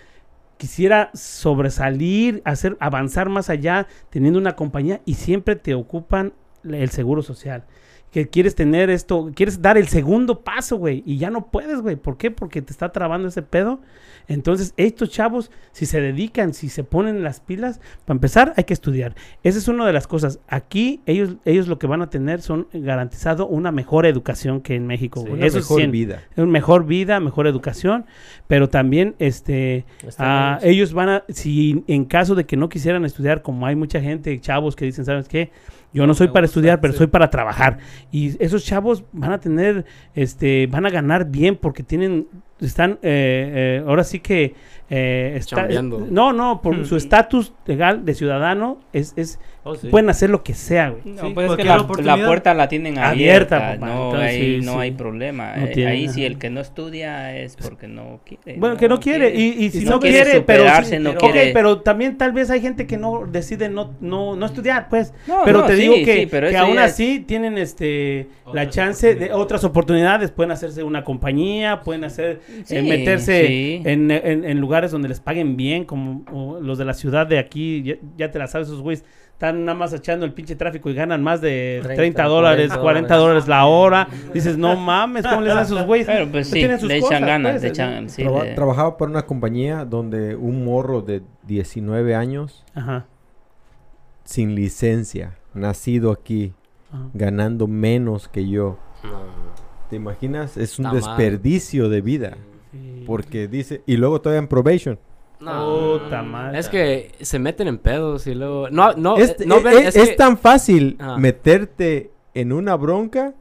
quisiera sobresalir, hacer, avanzar más allá, teniendo una compañía y siempre te ocupan el seguro social. Que quieres tener esto, quieres dar el segundo paso, güey, y ya no puedes, güey. ¿Por qué? Porque te está trabando ese pedo. Entonces, estos chavos, si se dedican, si se ponen las pilas, para empezar, hay que estudiar. Esa es una de las cosas. Aquí, ellos, ellos lo que van a tener son garantizado una mejor educación que en México, güey. Eso es mejor cien- vida. es mejor vida, mejor educación, pero también este ah, ellos van a si en caso de que no quisieran estudiar, como hay mucha gente, chavos que dicen, ¿sabes qué? Yo no, soy para estudiar, pero sí. soy para trabajar. Y esos chavos van a tener este van a ganar bien porque tienen están, eh, eh, ahora sí que eh, está- Chambeando. no, no, por su estatus legal de ciudadano es, es Oh, sí. pueden hacer lo que sea, güey. No, Sí, pues es que la, puerta la tienen Abierta, abierta, papá, no, entonces, sí, no sí. hay problema. No Eh, tiene, ahí ajá. el que no estudia es porque no quiere. Bueno, que no quiere, y, y si no no, quiere quiere, pero, superarse, sí, no pero- quiere- ok, pero también tal vez hay gente que no decide no, no, no estudiar, pues. No, pero no, te sí, digo que, sí, pero que aún así tienen este la chance de otras oportunidades, pueden hacerse una compañía, pueden hacer Sí, meterse sí. en, en- en lugares donde les paguen bien, como los de la ciudad de aquí, ya, ya te la sabes, esos güeyes están nada más echando el pinche tráfico y ganan más de 30, 30 dólares, 40 40 dólares la hora. Dices, no mames, ¿cómo les dan esos güeyes? Pero pues sí, Tienen sus le echan ganas, pues, le echan, sí, Traba- Trabajaba para una compañía donde un morro de 19 años, Ajá. sin licencia, nacido aquí, Ajá. ganando menos que yo. ¿Te imaginas? Es un Está mal. desperdicio de vida. Sí. Porque dice, y luego todavía en probation. No. Madre. Es que se meten en pedos y luego... No, no, es, eh, no es- ven, es- es es que- tan fácil Ah. meterte en una bronca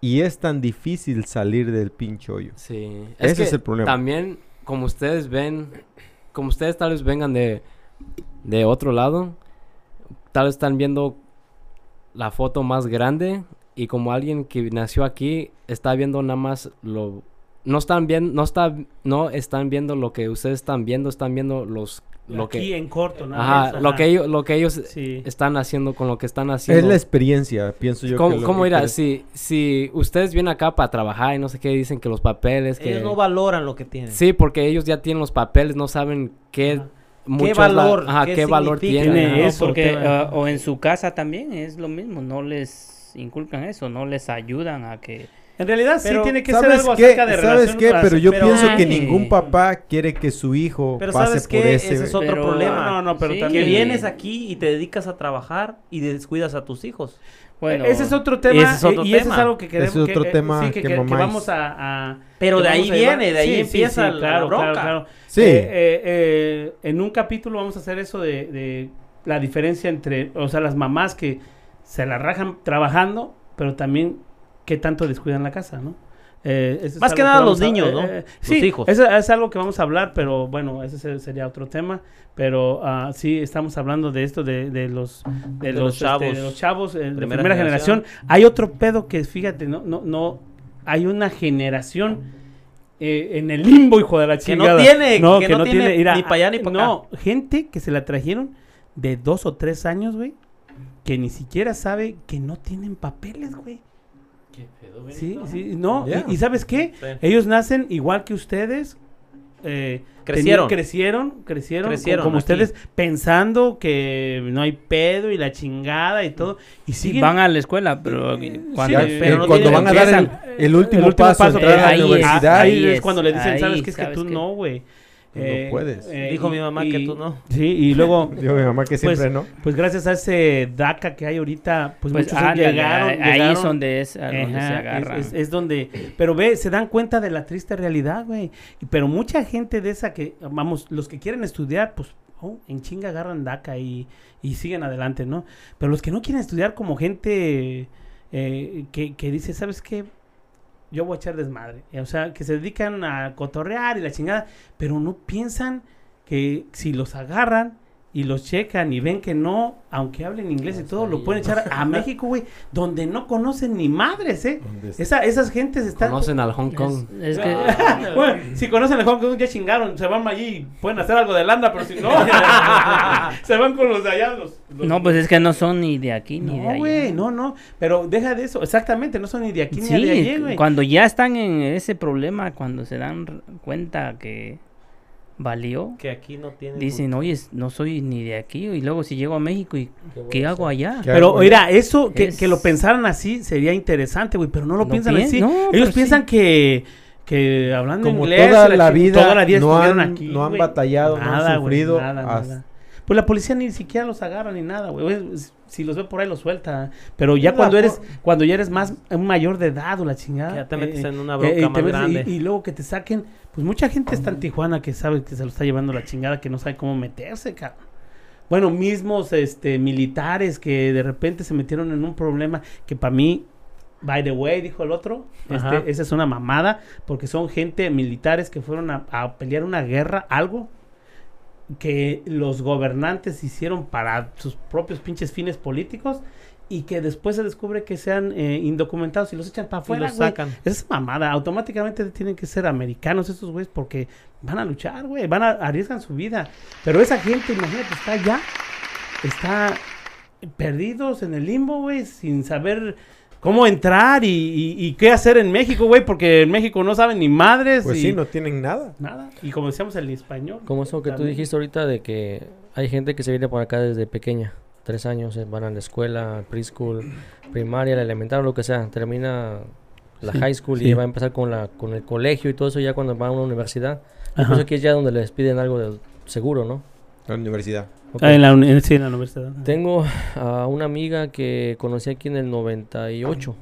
y es tan difícil salir del pinche hoyo. Sí. Ese que es el problema. También, como ustedes ven, como ustedes tal vez vengan de, de otro lado, tal vez están viendo la foto más grande y como alguien que nació aquí está viendo nada más lo no están viendo no está no están viendo lo que ustedes están viendo están viendo los lo Aquí que en corto, nada ajá, más, lo ajá. que ellos lo que ellos Sí. están haciendo con lo que están Es haciendo la experiencia, pienso yo. ¿Cómo, que cómo que Si, si ustedes vienen acá para trabajar y no sé qué, dicen que los papeles, que... Ellos no valoran lo que tienen. Sí, porque ellos ya tienen los papeles, no saben qué... Ajá. mucho ¿Qué es la- valor? ajá, ¿Qué qué, valor tiene. Eso, porque ah, o en su casa también es lo mismo, no les inculcan eso, no les ayudan a que En realidad sí tiene que ser ¿Sabes algo qué? acerca de ¿Sabes relación qué? Pero yo pero- pienso que ningún papá quiere que su hijo Pero pase ¿sabes por qué? ese... Ese es otro Pero- problema. No, no, pero Sí. Que también... vienes aquí y te dedicas a trabajar y descuidas a tus hijos. bueno, ese es otro tema ese es otro y ese es tema. algo que queremos Ese es otro que, eh, tema sí, que, que que- que mamáis. vamos a, a- Pero de ahí viene, de ahí empieza la- la bronca. Sí. Eh, eh, eh, en un capítulo vamos a hacer eso de, de la diferencia entre, o sea, las mamás que se la rajan trabajando, pero también qué tanto descuidan la casa, ¿no? Eh, Más que nada los niños, ¿no? Los Los sí, hijos. Eso es algo que vamos a hablar, pero bueno, ese se- sería otro tema. Pero ah, sí, estamos hablando de esto, de, de los, de, De los, los este, chavos. de los chavos eh, de Primera generación. generación. Hay otro pedo que, fíjate, no, no, no, hay una generación eh, en el limbo, hijo de la Que no chingada. tiene- que no tiene ni pa' allá ni pa' No, gente que se la trajeron de dos o tres años, güey, que ni siquiera sabe que no tienen papeles, güey. Sí, sí, no. Yeah. Y, y ¿sabes qué? Sí. Ellos nacen igual que ustedes. eh, Crecieron. crecieron, crecieron, Crecieron como aquí. ustedes, pensando que no hay pedo y la chingada y todo. Y sí, siguen van a la escuela, pero Sí, cuando, Sí, eh, pero no cuando van a dar el, el último, el último paso, paso, entrar a ahí la es- universidad, Ahí Ahí es es, cuando le dicen, ahí ¿sabes qué? Es que tú que- no, güey. No puedes. Dijo mi mamá que tú no. Sí, y luego, <laughs> Digo mi mamá que siempre Pues, no. pues gracias a ese DACA que hay ahorita, pues, pues muchos ándale, llegaron, ahí- ahí llegaron. es donde es a donde se Ajá, agarran. Es, es- es donde, pero ve, se dan cuenta de la triste realidad, güey. Pero mucha gente de esa que, vamos, los que quieren estudiar, pues, oh, en chinga agarran DACA y, y siguen adelante, ¿no? Pero los que no quieren estudiar como gente eh, que, que dice, ¿sabes qué? Yo voy a echar desmadre. O sea, que se dedican a cotorrear y la chingada, pero no piensan que si los agarran y los checan y ven que no, aunque hablen inglés y todo, lo pueden echar a <laughs> México, güey, donde no conocen ni madres, ¿eh? Esa, esas gentes están... Conocen al Hong Kong. Es, es que <laughs> Bueno, si conocen el Hong Kong ya chingaron, se van allí y pueden hacer algo de landa, pero si no, <laughs> se van con los de allá. Los, los- no, pues es que no son ni de aquí ni de no, allá. güey, no, no, pero deja de eso, exactamente, no son ni de aquí ni Sí, de allí, güey. cuando ya están en ese problema, cuando se dan cuenta que valió, Que aquí no tienen. dicen, oye, no soy ni de aquí, y luego si llego a México, ¿y qué hago allá? ¿Qué Pero hago? mira, eso que, Es- que lo pensaran así sería interesante, güey, pero no lo No piensan pien- así. no, Ellos piensan sí. que, que hablando Como inglés, toda la vida toda la vida no han, aquí, no han batallado, no Nada, han güey, sufrido. nada, hasta- nada. Pues la policía ni siquiera los agarra ni nada, güey. Si los ve por ahí los suelta. Pero ya cuando eres, cuando ya eres más un mayor de edad o la chingada. Que ya te metes eh, en una eh, bronca y te más grande. Y, y luego que te saquen, pues mucha gente está en Tijuana que sabe que se lo está llevando la chingada, que no sabe cómo meterse, cabrón. Bueno, mismos este militares que de repente se metieron en un problema que para mí By the way, dijo el otro, este, esa es una mamada, porque son gente militares que fueron a, a pelear una guerra, algo que los gobernantes hicieron para sus propios pinches fines políticos y que después se descubre que sean eh, indocumentados y los echan para Y afuera, los güey. sacan. Esa es mamada. Automáticamente tienen que ser americanos estos güeyes porque van a luchar, güey. Van a arriesgan su vida. Pero esa gente, imagínate, está allá. Está perdidos en el limbo, güey, sin saber cómo entrar y, y- y qué hacer en México, güey, porque en México no saben ni madres. Pues y sí, no tienen nada. Nada. Y como decíamos el español. Como eso que tú dijiste ahorita de que hay gente que se viene por acá desde pequeña, tres años, eh, van a la escuela, preschool, primaria, la elemental, lo que sea, termina la Sí, high school sí. y va a empezar con la con el colegio y todo eso ya cuando va a una universidad. Ajá. pienso que es ya donde les piden algo de seguro, ¿no? La universidad. Ah, en la, uni- sí, en la universidad. Tengo a una amiga que conocí aquí en el 98.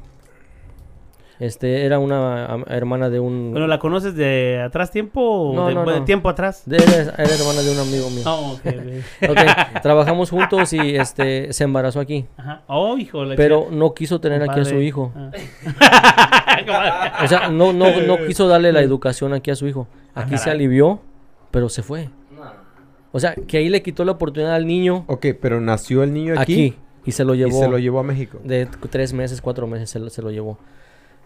Este era una hermana de un Bueno, ¿la conoces de atrás tiempo o No, de, no, de no. tiempo atrás? de- era, era hermana de un amigo mío. Oh, ok, ok. <laughs> Ok, trabajamos juntos y este se embarazó aquí. Ajá. Oh, hijo. la Pero chica. no quiso tener aquí a su hijo. Ah. <laughs> O sea, no, no, no <laughs> quiso darle la educación aquí a su hijo. Aquí se alivió, pero se fue. O sea, que ahí le quitó la oportunidad al niño Ok, pero nació el niño aquí, aquí, y se lo y llevó. se lo llevó a México. De tres meses, cuatro meses se lo, se lo llevó.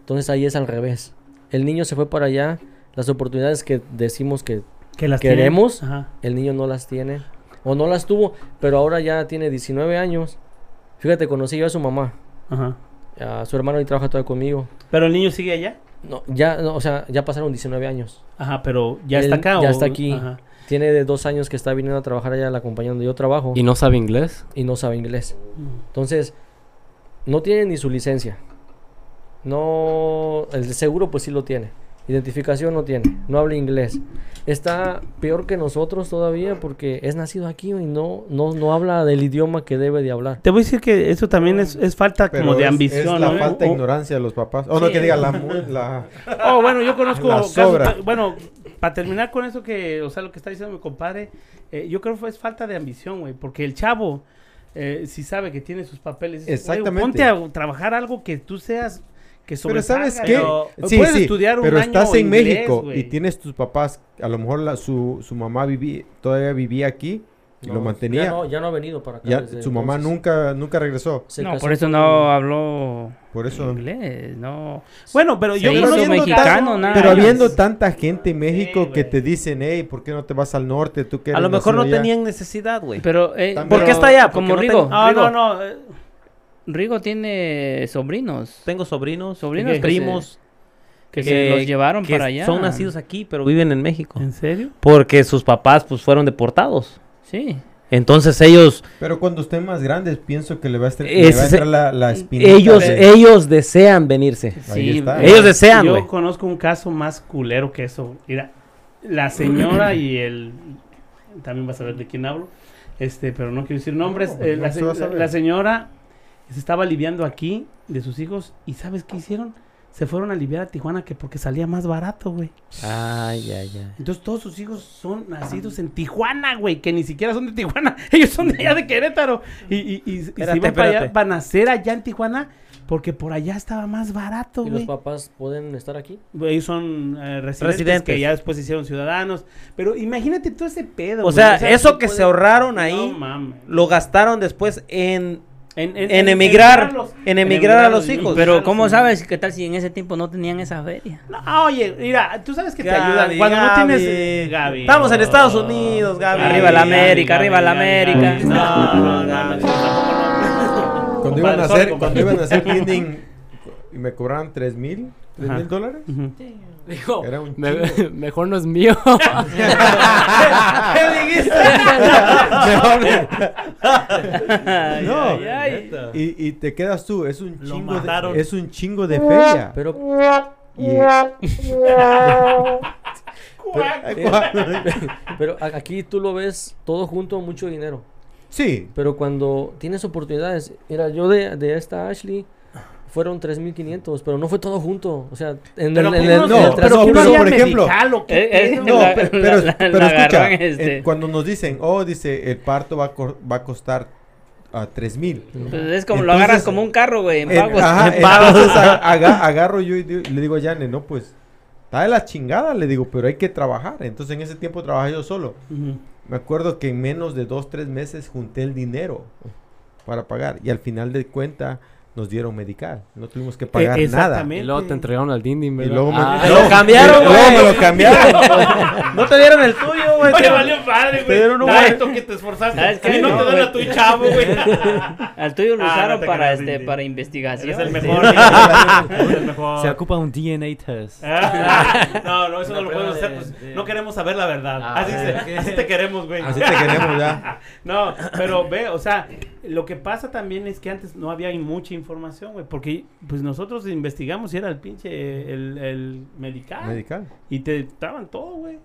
Entonces ahí es al revés. El niño se fue para allá. Las oportunidades que decimos que que las queremos, el niño no las tiene. O no las tuvo, pero ahora ya tiene 19 años. Fíjate, conocí yo a su mamá. Ajá. A su hermano y trabaja todavía conmigo. Pero el niño sigue allá. No, ya, no, o sea, ya pasaron 19 años. Ajá, pero ya Él está acá. Ya o- está aquí. Ajá. Tiene de dos años que está viniendo a trabajar allá a la compañía donde yo trabajo ¿Y no sabe inglés? y no sabe inglés. Mm. Entonces, no tiene ni su licencia. No, el seguro pues sí lo tiene. Identificación no tiene. No habla inglés. Está peor que nosotros todavía porque es nacido aquí y no, no, no habla del idioma que debe de hablar. Te voy a decir que eso también es, es falta Pero como de es- ambición. Es la ¿no? falta de O- ignorancia de los papás. O no, Sí. que diga la... la <laughs> Oh, bueno, yo conozco La sobra. bueno, para terminar con eso que, o sea, lo que está diciendo mi compadre, eh, yo creo que es falta de ambición, güey, porque el chavo, eh, si sabe que tiene sus papeles, Exactamente. ponte a trabajar algo que tú seas, que Pero ¿sabes qué? pero Sí, puedes sí, estudiar un pero año estás en inglés, México güey. y tienes tus papás, a lo mejor la- su, su mamá viví, todavía vivía aquí y lo No, mantenía. Ya no, ya no ha venido para acá. Ya desde su mamá entonces. nunca nunca regresó. Se no, por eso con- no habló Por eso. inglés, no. Bueno, pero yo no siendo mexicano, caso- nada Pero habiendo tanta gente en México Sí, que güey. te dicen, hey, ¿por qué no te vas al norte? Tú que A lo mejor no allá". tenían necesidad, güey. Pero, eh, ¿Por qué está allá? Como no Rigo. ten- No, no, no, eh, Rigo tiene sobrinos Tengo sobrinos, Sobrinos que- que primos que se los llevaron que para allá. Son nacidos aquí, pero viven en México. ¿en serio? Porque sus papás pues fueron deportados. Sí. Entonces ellos Pero cuando estén más grandes, pienso que le va a, estar, le va a entrar la, la ellos de- ellos desean venirse. Ahí Sí, está. Ellos desean, Yo conozco un caso más culero que eso. Mira, la señora y el... También vas a ver de quién hablo. Este, pero no quiero decir nombres. No, Eh, no se la señora se estaba aliviando aquí de sus hijos. ¿Y sabes qué hicieron? Se fueron a aliviar a Tijuana que porque salía más barato, güey. Ay, ay, ay. Entonces todos sus hijos son nacidos en Tijuana, güey, que ni siquiera son de Tijuana. <laughs> Ellos son de allá de Querétaro. Y, y, y- y se Espérate, iban para allá espérate. para nacer allá en Tijuana porque por allá estaba más barato, ¿Y los güey. papás pueden estar aquí? Ellos son eh, residentes, Residentes. que ya después se hicieron ciudadanos. Pero imagínate todo ese pedo. O güey. sea, eso que se ahorraron ahí lo gastaron después en En, en emigrar, emigrarlos- en emigrar a los hijos. Pero ¿cómo sí. sabes qué tal si en ese tiempo no tenían esa feria? No, oye, mira, tú sabes que te Gaby, ayudan. Cuando no Gaby. tienes. eh, Gaby. Estamos en no. Estados Unidos, Gaby. Arriba la América, Gaby, arriba la América. Gaby. No, no, no, no, no. Cuando iban a hacer, cuando iban a hacer cleaning y me cobraban tres mil, tres Ajá. mil dólares. Ujú. Dijo, Era un "Me- chingo". <laughs> mejor no es mío. <laughs> Ay, No. ay, ay. Y, y te quedas tú, es un Lo chingo mataron. de, es un chingo de feria. Pero. <laughs> Pero aquí tú lo ves todo junto, mucho dinero. sí, Pero cuando tienes oportunidades, mira, yo de, de esta Ashley fueron 3.500, pero no fue todo junto. O sea, en Pero el, en ¿cómo el- no? en el no, pero transcurso- ¿qué no pero, había por ejemplo- medical o qué Eh, eh, pedo? <laughs> No, La- pero, la- pero la escucha, este. eh, cuando nos dicen, oh, dice, el parto va a, cor- va a costar a 3 mil. Pues es como lo agarras como un carro, güey, en En- pagos. ajá, <laughs> En pagos. entonces a- aga- agarro yo y le digo a Yane, no, pues, está de la chingada, le digo, pero hay que trabajar. Entonces en ese tiempo trabajé yo solo. Me acuerdo que en menos de dos, tres meses junté el dinero para pagar. Y al final de cuenta nos dieron medical. No tuvimos que pagar nada. Y luego te entregaron al Dindin, Y ¿verdad? luego me, Ah, Te <laughs> lo cambiaron, y luego güey. me lo cambiaron. <laughs> No te dieron el tuyo, güey. Oye, te- valió padre, Te güey. dieron un Tanto que te esforzaste. ¿Sabes qué? No, No, te dan a tu chavo, güey. <laughs> Al tuyo lo Ah, usaron te para este para investigación. Eres el mejor. Eres el mejor. Se ocupa un DNA test. Ah, no, no, eso no lo podemos hacer. Pues, de- No queremos saber la verdad. Ah, así, se- ok. así te queremos, güey. Así te queremos ya. No, pero ve, o sea, lo que pasa también es que antes no había mucha información, güey. Porque pues nosotros investigamos y era el pinche, el, el medical. Medical. Y te daban todo, güey.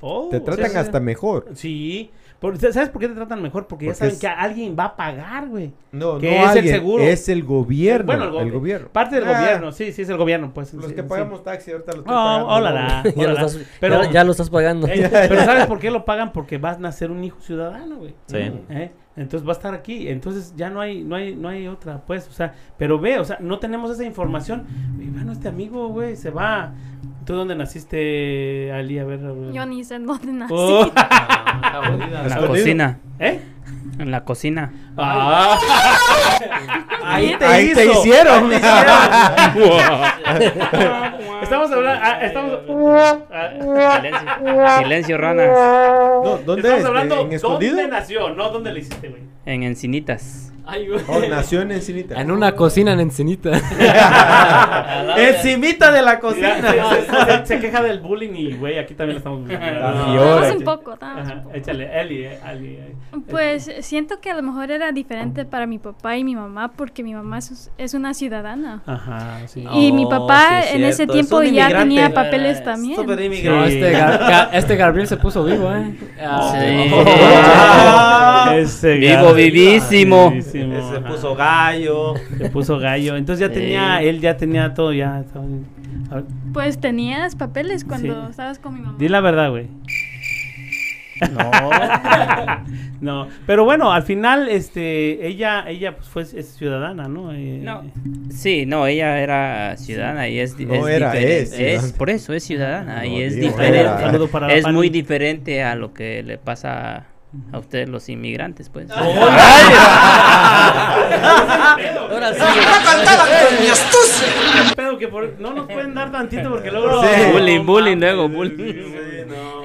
Todo. Te o sea, tratan hasta mejor. Sí. Por- ¿Sabes por qué te tratan mejor? Porque, ya saben es- que alguien va a pagar, güey. No, Que no es el seguro. Es el gobierno. Bueno, el, el gobi- gobierno. Parte del Ah, gobierno, sí, sí, es el gobierno, pues. Los sí, que sí. pagamos taxi ahorita los estoy Oh, pagando. Pero, ya, ya lo estás pagando. Eh, pero <laughs> ¿sabes por qué lo pagan? Porque vas a nacer un hijo ciudadano, güey. Sí. ¿Eh? Entonces va a estar aquí. Entonces ya no hay, no hay, no hay otra, pues. O sea, pero ve, o sea, no tenemos esa información. Y bueno, este amigo, güey, se va. ¿Tú dónde naciste, Ali? A ver. a ver. Yo ni sé dónde nací. Oh. <laughs> En la Escondido. cocina. ¿Eh? En la cocina. Ah. <laughs> Ahí te Ahí te hicieron. Ahí te hicieron. <laughs> estamos hablando. ah, estamos. ah, Silencio. Silencio, ranas. No, ¿Dónde estamos es? hablando. ¿En escondido? ¿Dónde nació? No, ¿dónde le hiciste, güey? En Encinitas. Ay, güey. Oh, nació en Encinita. En una cocina en Encinita. <laughs> Encimita de la Mira, cocina. se, se- se- se queja del bullying y, güey, aquí también lo estamos Ah, ahora- Más un poco, échale, Eli, eh, Ali. eh. Pues siento que a lo mejor era diferente para mi papá y mi mamá porque mi mamá es, es una ciudadana. Ajá, sí. Y mi Oh, papá sí en ese tiempo es ya tenía papeles también. No, este, Gar- Ga- este Gabriel se puso vivo, ¿eh? <laughs> Ah, Sí. Ah, <laughs> Ese Vivo, gato. vivísimo. Vivísimo, Se ajá. puso gallo. Se puso gallo. Entonces ya Sí. tenía, él ya tenía todo, ya. estaba Pues tenías papeles cuando Sí. estabas con mi mamá. Di la verdad, güey. No. <laughs> No, pero bueno, al final, este, ella, ella pues fue es ciudadana, ¿no? Eh, No. Sí, no, ella era ciudadana y es, No es era, diferente. es ciudadana. por eso es ciudadana No, y es digo, diferente. era. Es muy diferente a lo que le pasa a ustedes los inmigrantes, pues. <laughs> Ahora sí. ¿Qué pedo que por- no nos pueden dar tantito porque luego... Sí. bullying, bullying, luego bullying.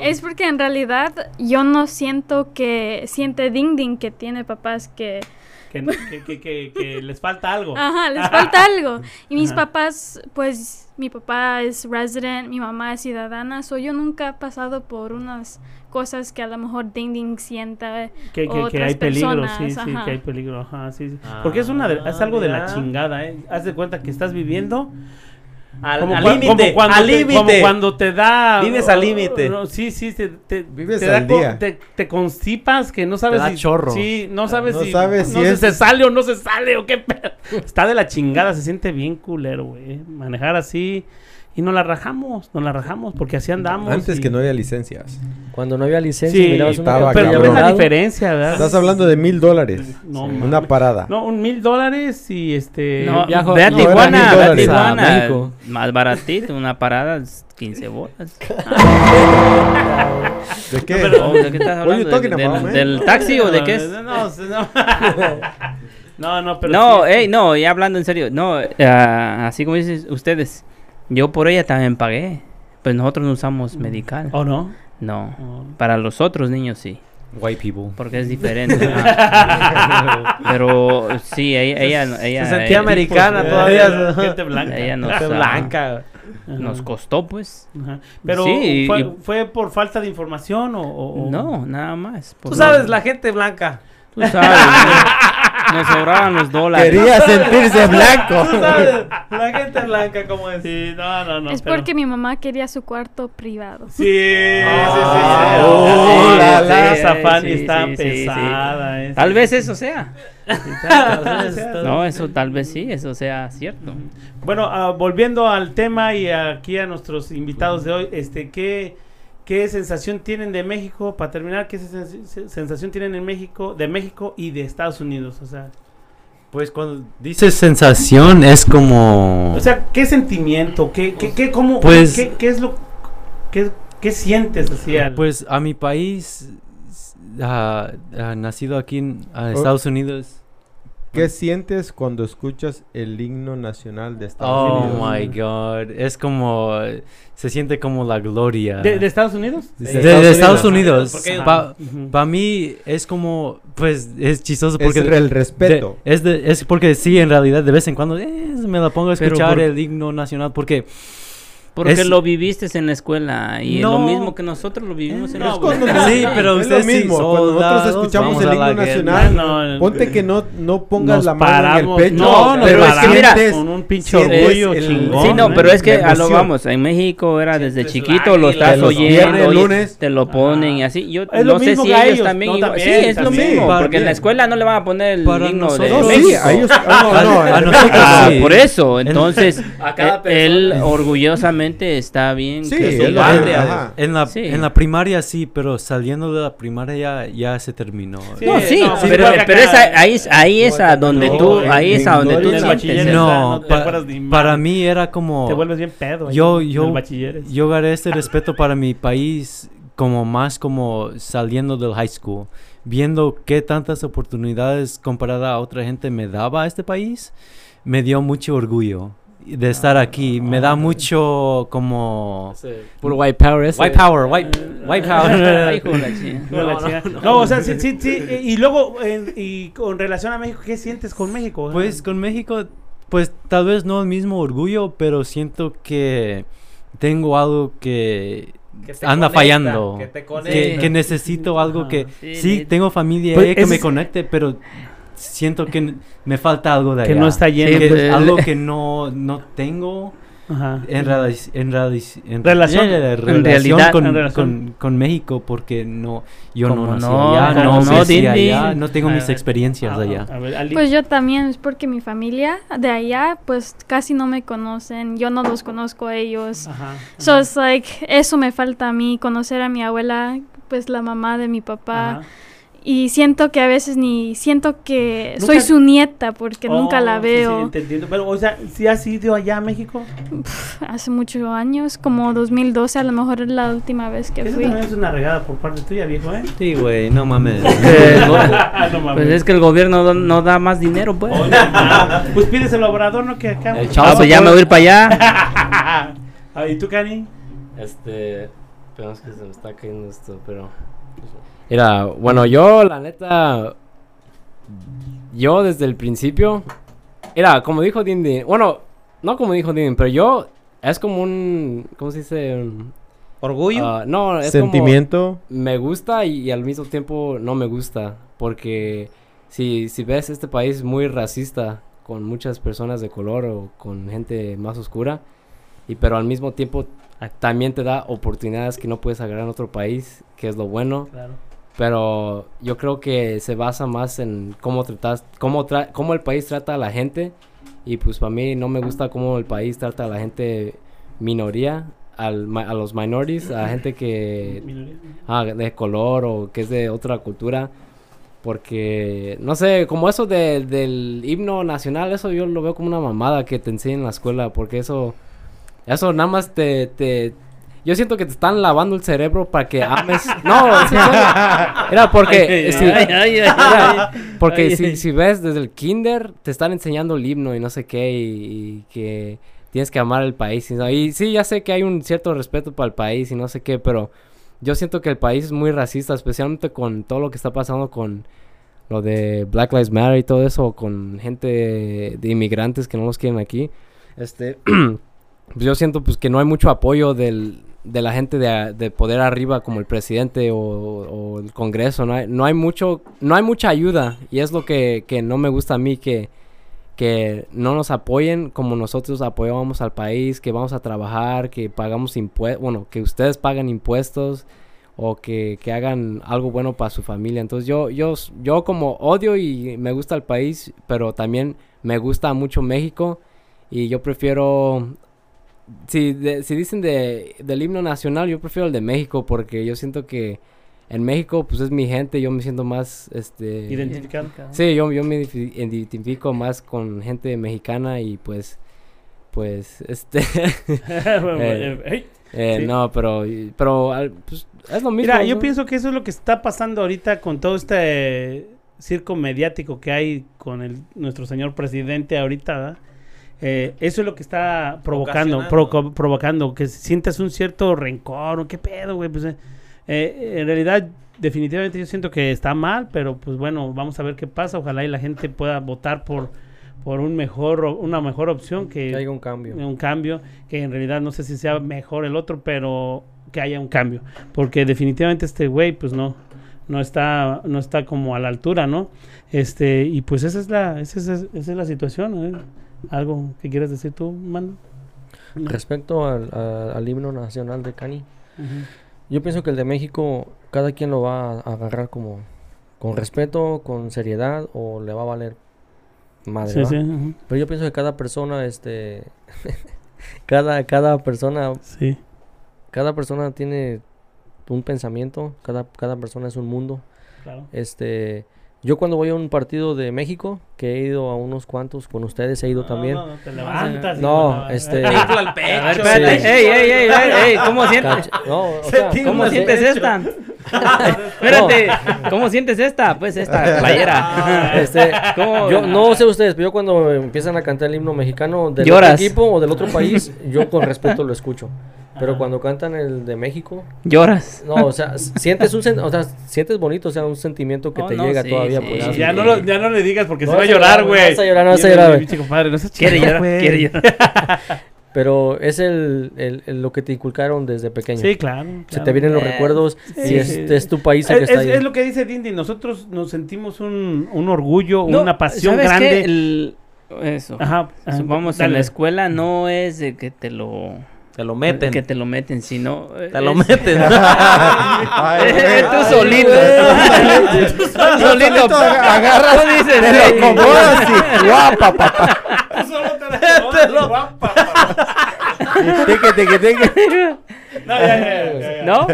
Es porque en realidad yo no siento que siente Ding Ding que tiene papás que... Que, que, que, que- que les falta algo. Ajá, les falta <laughs> algo. Y mis Ajá. papás, pues mi papá es resident, mi mamá es ciudadana, so yo nunca he pasado por unas cosas que a lo mejor Ding Ding sienta. Que, que, hay peligro, personas, sí, sí, ajá. que hay peligro, ajá, sí, sí. Porque es una de- es algo de la Ah, chingada, ¿eh? Haz de cuenta que estás viviendo Al como, al cua- límite. como cuando Al te, como límite. cuando te da Vives al límite. No, sí, sí, te, te, Vives te al día. Te, te constipas que no sabes da si chorro. Sí, no sabes no si sabes si no es- se sale o no se sale o qué pedo. Está de la chingada, se siente bien culero, güey. Manejar así y nos la rajamos, nos la rajamos porque así andamos. Antes y- que no había licencias. Cuando no había licencia, Sí, mirabas una estaba pero campilla ves la diferencia, ¿verdad? Estás hablando de mil dólares. No, Una mames. parada. No, un mil dólares y este. No, viajo- ve a no, Tijuana, ve a. Tijuana. A. Más baratito, una parada es 15 bolas. <laughs> ¿De qué? Oh, ¿De qué estás hablando? You talking ¿Del- taxi o de qué es? No, no, no. No, <laughs> no, pero. No, sí, ey, no, ya hablando en serio. No, ah, así como dicen ustedes, yo por ella también pagué. Pues nosotros no usamos medical. ¿O no? No, Oh. para los otros niños sí, White people. porque es <laughs> diferente. <laughs> Pero sí, ella, ella, ella, Se sentía ella- americana Pues, todavía. Gente blanca. Ella nos, Gente blanca. nos costó, pues. Ajá. Pero, Sí, ¿fue, y- ¿fue por falta de información o.? o- o- No, nada más. Tú sabes, la gente blanca. Tú sabes, ¿no? <laughs> nos sobraban los dólares. Quería sentirse blanco. Tú sabes, la gente blanca como es. Sí, no, no, no. es pero- porque mi mamá quería su cuarto privado. Sí, sí, sí. Ah, sí. oh, Sí, la, la. Esa Fanny está pesada. eh, Tal vez eso sea. No, eso tal vez sí, eso sea cierto. Bueno, ah, volviendo al tema y aquí a nuestros invitados de hoy, este, ¿qué, ¿Qué sensación tienen de México? Para terminar, ¿qué sens- sensación tienen en México, de México y de Estados Unidos? O sea, Pues cuando dices sensación es como... o sea ¿qué sentimiento? ¿Qué, qué, qué, cómo, Pues- qué, qué es lo, qué, qué sientes así? al- Pues a mi país, nacido aquí en ah, Estados Unidos. ¿Qué sientes cuando escuchas el himno nacional de Estados Oh Unidos? my god, es como, se siente como la gloria. ¿De, de Estados Unidos? De, de Estados Ah, Unidos. Para mí es como, pues es chistoso Es porque... el respeto. de- es, de- es porque sí, en realidad, de vez en cuando eh, me la pongo a escuchar por- el himno nacional porque... Porque Es- lo viviste en la escuela y es lo No. mismo que nosotros lo vivimos en la Es escuela. <laughs> Sí, pero es lo sí, mismo. Cuando nosotros escuchamos el himno nacional, No, ponte que no, no pongas la mano paramos- en el pecho. no, nos pero es que mira, sientes- con un pinche orgullo el- chingón. Sí, no, ¿no? pero es que a lo vamos, en México era desde chiquito, lo estás oyendo, lunes. te lo ponen y así. Yo Es lo no sé mismo si ellos ellos, también, no, sí, es lo mismo, porque en la escuela no le van a poner el himno de México. a ah, no, <laughs> no, nosotros Ah, por eso, En- entonces eh, él persona. Está bien Sí, que es ajá. En la, Sí. en la primaria sí, pero saliendo de la primaria ya, ya se terminó. Sí, No, sí, no, pero, pero acá. es a- ahí, es- ahí es a donde no, tú, ahí es a donde tú sientes. no pa- para mí era como... Te vuelves bien pedo. ahí Yo- yo-. Yo gané este respeto para mi país como más como saliendo del high school, viendo qué tantas oportunidades comparada a otra gente me daba a este país, me dio mucho orgullo de estar aquí, me da mucho como Puro white power ese. white power, white, white power. <laughs> No, o sea, sí, sí, sí. eh, Y luego, en- y con relación a México, ¿qué sientes con México? Pues con México, pues tal vez no el mismo orgullo, pero siento que tengo algo que Que te anda conecta, fallando. que te que, necesito algo que Sí, tengo familia Pues ahí que me conecte, pero siento que me falta algo de Que allá. no está lleno. Que pues, algo <laughs> que no, no tengo Ajá. en, en, Relación. eh, En relación realidad, con, en relación. con- con México porque no yo no ¿Cómo nací no? allá, ¿Cómo no, no, allá, no tengo mis experiencias ah, allá. Ver. Pues yo también, es porque mi familia de allá, pues casi no me conocen, yo no los conozco a ellos. Ajá. So it's like, eso me falta a mí, conocer a mi abuela, pues la mamá de mi papá. Ajá. Y siento que a veces ni, siento que Nunca- soy su nieta porque nunca Oh, la sí, sí, veo. te entiendo. Pero, o sea, ¿sí has ido allá a México? Hace muchos años, como 2012 a lo mejor es la última vez que Eso fui. también es una regada por parte tuya, viejo, ¿eh? Sí, güey, no mames. <laughs> No mames. Pues es que el gobierno no- no da más dinero, pues. Oh, no pues pides el obrador, ¿no? Que acá. El Ah, chavo pues ya me voy a ir para allá. <laughs> Ah, ¿Y tú, Cani? Este. Esperamos que se me está cayendo esto, pero. Mira, bueno, yo, la neta. Yo desde el principio. Mira, como dijo Dindi. Bueno, no como dijo Dindi, pero yo. Es como un. ¿Cómo se dice? Un- ¿Orgullo? ah, no, es como Sentimiento. me gusta y, y al mismo tiempo no me gusta. Porque si, si ves este país muy racista con muchas personas de color o con gente más oscura, y pero al mismo tiempo también te da oportunidades que no puedes agarrar en otro país, que es lo bueno. Claro. Pero yo creo que se basa más en cómo tratas, cómo, tra- cómo el país trata a la gente. Y pues para mí no me gusta cómo el país trata a la gente minoría, al, a los minorities, a gente que ah, de color o que es de otra cultura. Porque, no sé, como eso de- del himno nacional, eso yo lo veo como una mamada que te enseñan en la escuela. Porque eso, eso nada más te, te... Yo siento que te están lavando el cerebro para que ames... <laughs> No, sí. Era porque... Si- era porque si, si ves desde el kinder, te están enseñando el himno y no sé qué, y, y que tienes que amar el país. Y, y sí, ya sé que hay un cierto respeto para el país y no sé qué, pero yo siento que el país es muy racista, especialmente con todo lo que está pasando con lo de Black Lives Matter y todo eso, con gente de inmigrantes que no los quieren aquí. Este, <clears throat> pues yo siento pues que no hay mucho apoyo del, de la gente de, de poder arriba como el presidente o, o el Congreso. No hay, no hay mucho, no hay mucha ayuda y es lo que, que no me gusta a mí que que no nos apoyen como nosotros apoyamos al país, que vamos a trabajar, que pagamos impuestos, bueno, que ustedes pagan impuestos o que, que hagan algo bueno para su familia. Entonces yo, yo, yo como odio y me gusta el país, pero también me gusta mucho México y yo prefiero si, de- si dicen de, del himno nacional, yo prefiero el de México porque yo siento que en México pues es mi gente, yo me siento más este Identificado. Sí, yo, yo me identifi- identifico más con gente mexicana y pues pues este <laughs> <laughs> eh, Hey. eh, Sí. no, pero pero pues, es lo mismo. Mira, yo pienso que eso es lo que está pasando ahorita con todo este circo mediático que hay con el nuestro señor presidente ahorita. ¿verdad? Eh, eso es lo que está provocando, provoca- provocando que sientas un cierto rencor, o qué pedo, güey. Pues, eh, eh, en realidad, definitivamente yo siento que está mal, pero pues bueno, vamos a ver qué pasa. Ojalá y la gente pueda votar por por un mejor o- una mejor opción que, Que haya un cambio. un cambio que en realidad no sé si sea mejor el otro, pero que haya un cambio, porque definitivamente este güey pues no no está no está como a la altura, ¿no? Este y pues esa es la esa es, esa es la situación, ¿eh? Algo que quieras decir tú, mano. No. Respecto al, a- al himno nacional de Cani, yo pienso que el de México, cada quien lo va a agarrar como con respeto, con seriedad, o le va a valer madre. Sí, sí. Pero yo pienso que cada persona, este, <laughs> cada, cada persona, sí. cada persona tiene un pensamiento, cada, cada persona es un mundo. Claro. Este, yo cuando voy a un partido de México, que he ido a unos cuantos, con ustedes he ido también. No, no, te levantas No, no, este. El pecho. A ver, espérate. Sí. Ey, ey, ey, ey, ey, ¿cómo sientes? Cacha- No, o sea, ¿Cómo sientes esta? <laughs> Espérate, ¿cómo sientes esta? Pues esta <laughs> playera. este, ¿Cómo? yo no sé ustedes, pero yo cuando empiezan a cantar el himno mexicano del Lloras. otro equipo o del otro país, yo con respeto lo escucho. Pero cuando cantan el de México, Lloras. no, o sea, sientes un sen- o sea, sientes bonito, o sea, un sentimiento que Oh, te no, llega sí, todavía sí. pues. Ya no, lo, ya no le digas porque No se va a vas a llorar, güey. no vas a llorar, no vas a llorar, Quiere llorar, güey. quiere llorar. <laughs> Pero es el, el- el- lo que te inculcaron desde pequeño. Sí, claro. Se te vienen los Eh, recuerdos sí, y es, sí. es tu país el que Es, está es- ahí. es lo que dice Dindy, nosotros nos sentimos un, un orgullo, No, una pasión ¿sabes qué? grande. El- eso. Ajá, Supongamos en la escuela no es de que te lo Te lo meten. que te lo meten, sino Te lo meten. <laughs> Ay, Eh, tú solito. Tú solito. agarras, te lo acomodas y guapa, papá. Te lo- <laughs> guapa. Teque, teque, teque. No, ya, ya, ya, ya. ¿No?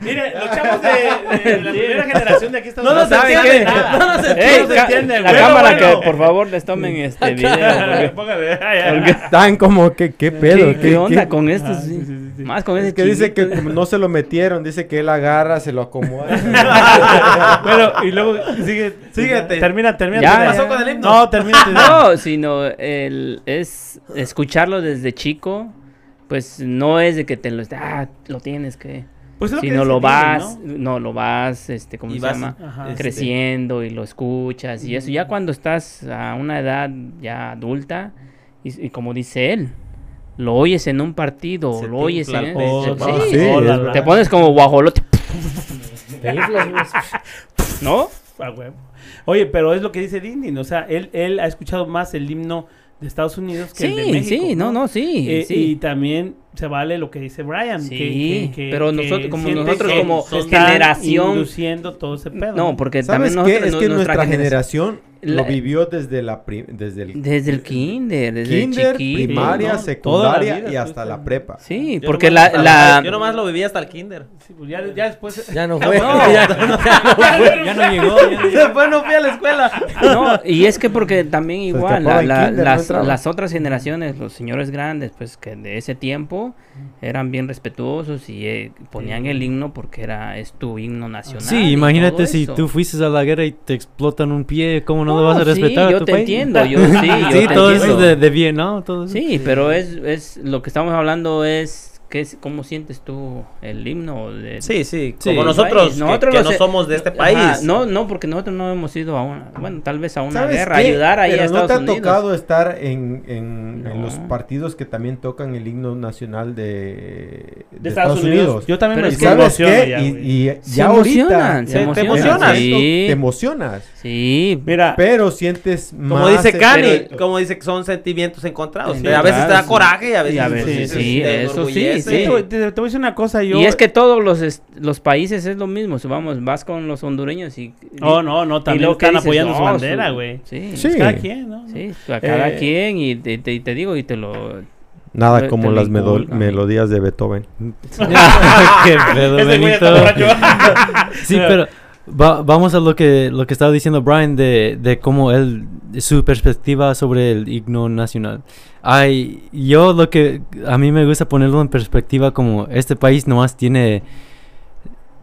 Mire, los chavos de, de la primera generación de aquí están No nos ¿Saben entiende. qué? No nos entiende. Ey, no entiende, la güey. cámara Bueno, que por favor les tomen este video. <laughs> porque- Póngale, porque- Están como que, qué pedo. ¿Qué, qué onda con esto? Ah, sí? sí, sí, sí. Más con ese Es que dice que no se lo metieron, dice que él agarra, se lo acomoda. <laughs> bueno, y luego sigue, Síguete. Termina, termina. Ya, termina. ya. pasó con el himno? No, termina. <laughs> No, sino el es escucharlo desde chico, pues no es de que te lo ah, lo tienes que Pues es lo que sino lo vas, ¿no? no lo vas este cómo Y se vas, llama, Ajá. este, creciendo y lo escuchas y eso ya cuando estás a una edad ya adulta y, y como dice él, lo oyes en un partido, Se lo oyes en el Oh, no, sí, sí, oh, te pones como guajolote. <laughs> <laughs> ¿no? A huevo. Oye, pero es lo que dice Dindy, o sea, él, él ha escuchado más el himno de Estados Unidos que el de Sí, México. sí, no, no, sí, Eh, sí. Y también se vale lo que dice Brian. Sí, que- que- que- pero que nosotros- como nosotros que como generación- induciendo todo ese pedo. No, porque ¿Sabes también qué? nosotros Es que nu- nuestra generación La- lo vivió desde la prim- desde el desde el kinder, desde kinder, chiquito, primaria, ¿no? secundaria vida y hasta estuviste- la prepa. Sí, Yo porque nomás la, la Yo nomás lo viví hasta el kinder. Sí, pues ya, ya después... Ya no fue. No. ya, no, ya no llegó. Después no fui a la escuela. <laughs> No, y es que porque también igual la- kinder, las otras generaciones, los señores grandes, pues que de ese tiempo eran bien respetuosos y eh, ponían el himno porque era es tu himno nacional. Sí, imagínate si eso. tú fuiste a la guerra y te explotan un pie, ¿cómo no, No, lo vas a sí, respetar yo a tu te país? entiendo, yo <laughs> sí, yo sí, te todo entiendo. eso de, de bien, ¿no? Todo eso. Sí, pero es, es lo que estamos hablando es ¿qué es cómo sientes tú el himno de Sí, sí. Sí. Como nosotros, país. Nosotros que, no somos de este Ajá, país. no, no, porque nosotros no hemos ido a una, bueno, tal vez a una ¿Sabes guerra, qué? ayudar ahí Pero a no te ha Unidos. tocado estar en, en, en los partidos que también tocan el himno nacional de, de Estados Unidos. Yo también Pero me es ¿Y que sabes emociono qué? ya, y, güey. y Se ya ahorita emocionan, se ya emocionan. exacto, Sí. te emocionas. Sí, Mira, Pero sientes Como más dice Cani, como dice que son sentimientos encontrados. Sí, a veces te da claro, sí. coraje y a veces, te- sí, te eso sí, enorgullece. sí. te, te- voy a decir una cosa, yo... y es que todos los los países es lo mismo, si vamos, vas con los hondureños y Oh, no, no, también están dices, apoyando su "No, bandera, su- güey. Sí, Sí. Cada quien, ¿no? sí, a cada Eh, quien y te, te- te digo y te lo Nada como las melodías de Beethoven. <laughs> Qué <laughs> pedo. <laughs> Sí, pero va- vamos a lo que lo que estaba diciendo Brian de, de cómo él su perspectiva sobre el himno nacional. Ay, yo lo que a mí me gusta ponerlo en perspectiva como este país nomás tiene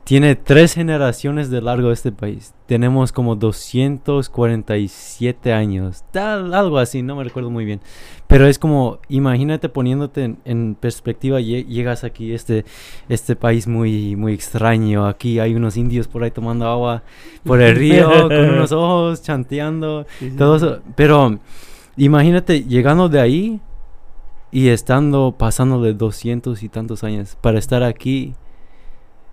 tiene tres generaciones de largo este país. Tenemos como 247 años, tal, algo así, no me recuerdo muy bien. Pero es como, imagínate poniéndote en, en perspectiva, lle- llegas aquí, este, este país muy, muy extraño. Aquí hay unos indios por ahí tomando agua por el río, con <laughs> unos ojos, chanteando, Sí, sí. todo eso. Pero imagínate llegando de ahí y estando, pasándole 200 y tantos años para estar aquí.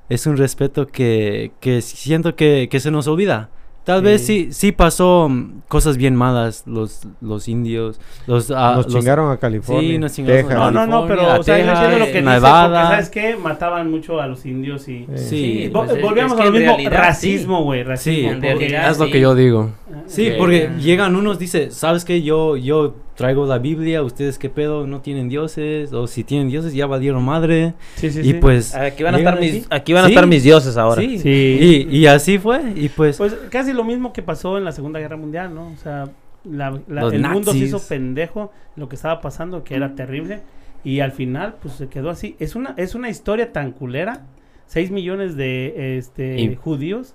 Es un respeto que, que siento que, que se nos olvida. Tal vez sí, sí pasó mm, cosas bien malas los, los indios, los... ah, nos los- chingaron a California. Sí, nos chingaron Texas. No, no, no, pero California, o sea, yo Texas, entiendo lo que dice, Nevada. ¿sabes qué? Mataban mucho a los indios y... Sí. Sí, pues es- volvíamos es a lo mismo, realidad, racismo, güey, racismo. Sí, En porque- realidad, Es lo sí. que yo digo. Sí, que- porque llegan unos, dice, ¿sabes qué? Yo, yo traigo la Biblia, ustedes qué pedo, no tienen dioses, o si tienen dioses ya valieron madre. Sí, sí, y sí. pues... Aquí van a estar mis, así. aquí van a estar mis dioses ahora. Sí, Sí. Y, y así fue, y pues... Pues casi lo mismo que pasó en la Segunda Guerra Mundial, ¿no? O sea, la- la- Los el mundo se hizo pendejo lo que estaba pasando, que era terrible, y al final, pues se quedó así. Es una, es una historia tan culera, 6 millones de este, Y- judíos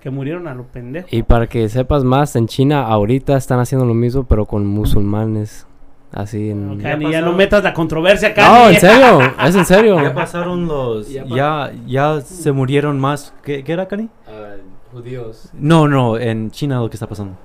que murieron a lo pendejo. Y para que sepas más, en China ahorita están haciendo lo mismo, pero con musulmanes. Así en... Cani, ya, no metas la controversia, Cani. No, en serio, es en serio. Ya pasaron los... Ya Ya, ya, se murieron más... ¿Qué, qué era, Cani? judíos. No, no, en China lo que está pasando.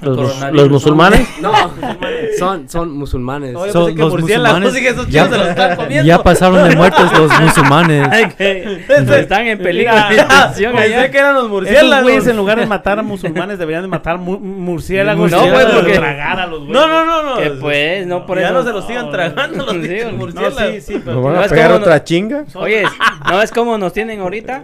Los, los musulmanes. No, <laughs> son, son musulmanes. Oye, Son los murciélagos, musulmanes. esos Ya- se los están <laughs> comiendo. Ya pasaron de muertos los <laughs> musulmanes. Ay, que- Están en peligro Pensé que eran los Esos murciélagos. güeyes en lugar de matar a musulmanes deberían de matar mu- murciélagos. No, güey, de porque- tragar a los güeyes. No, no, no, no. Que pues, no por ya eso. no se los sigan tragando los murciélagos. No, sí, sí, pero ¿Nos van a pegar otra chinga? Oye, ¿no es como nos tienen ahorita?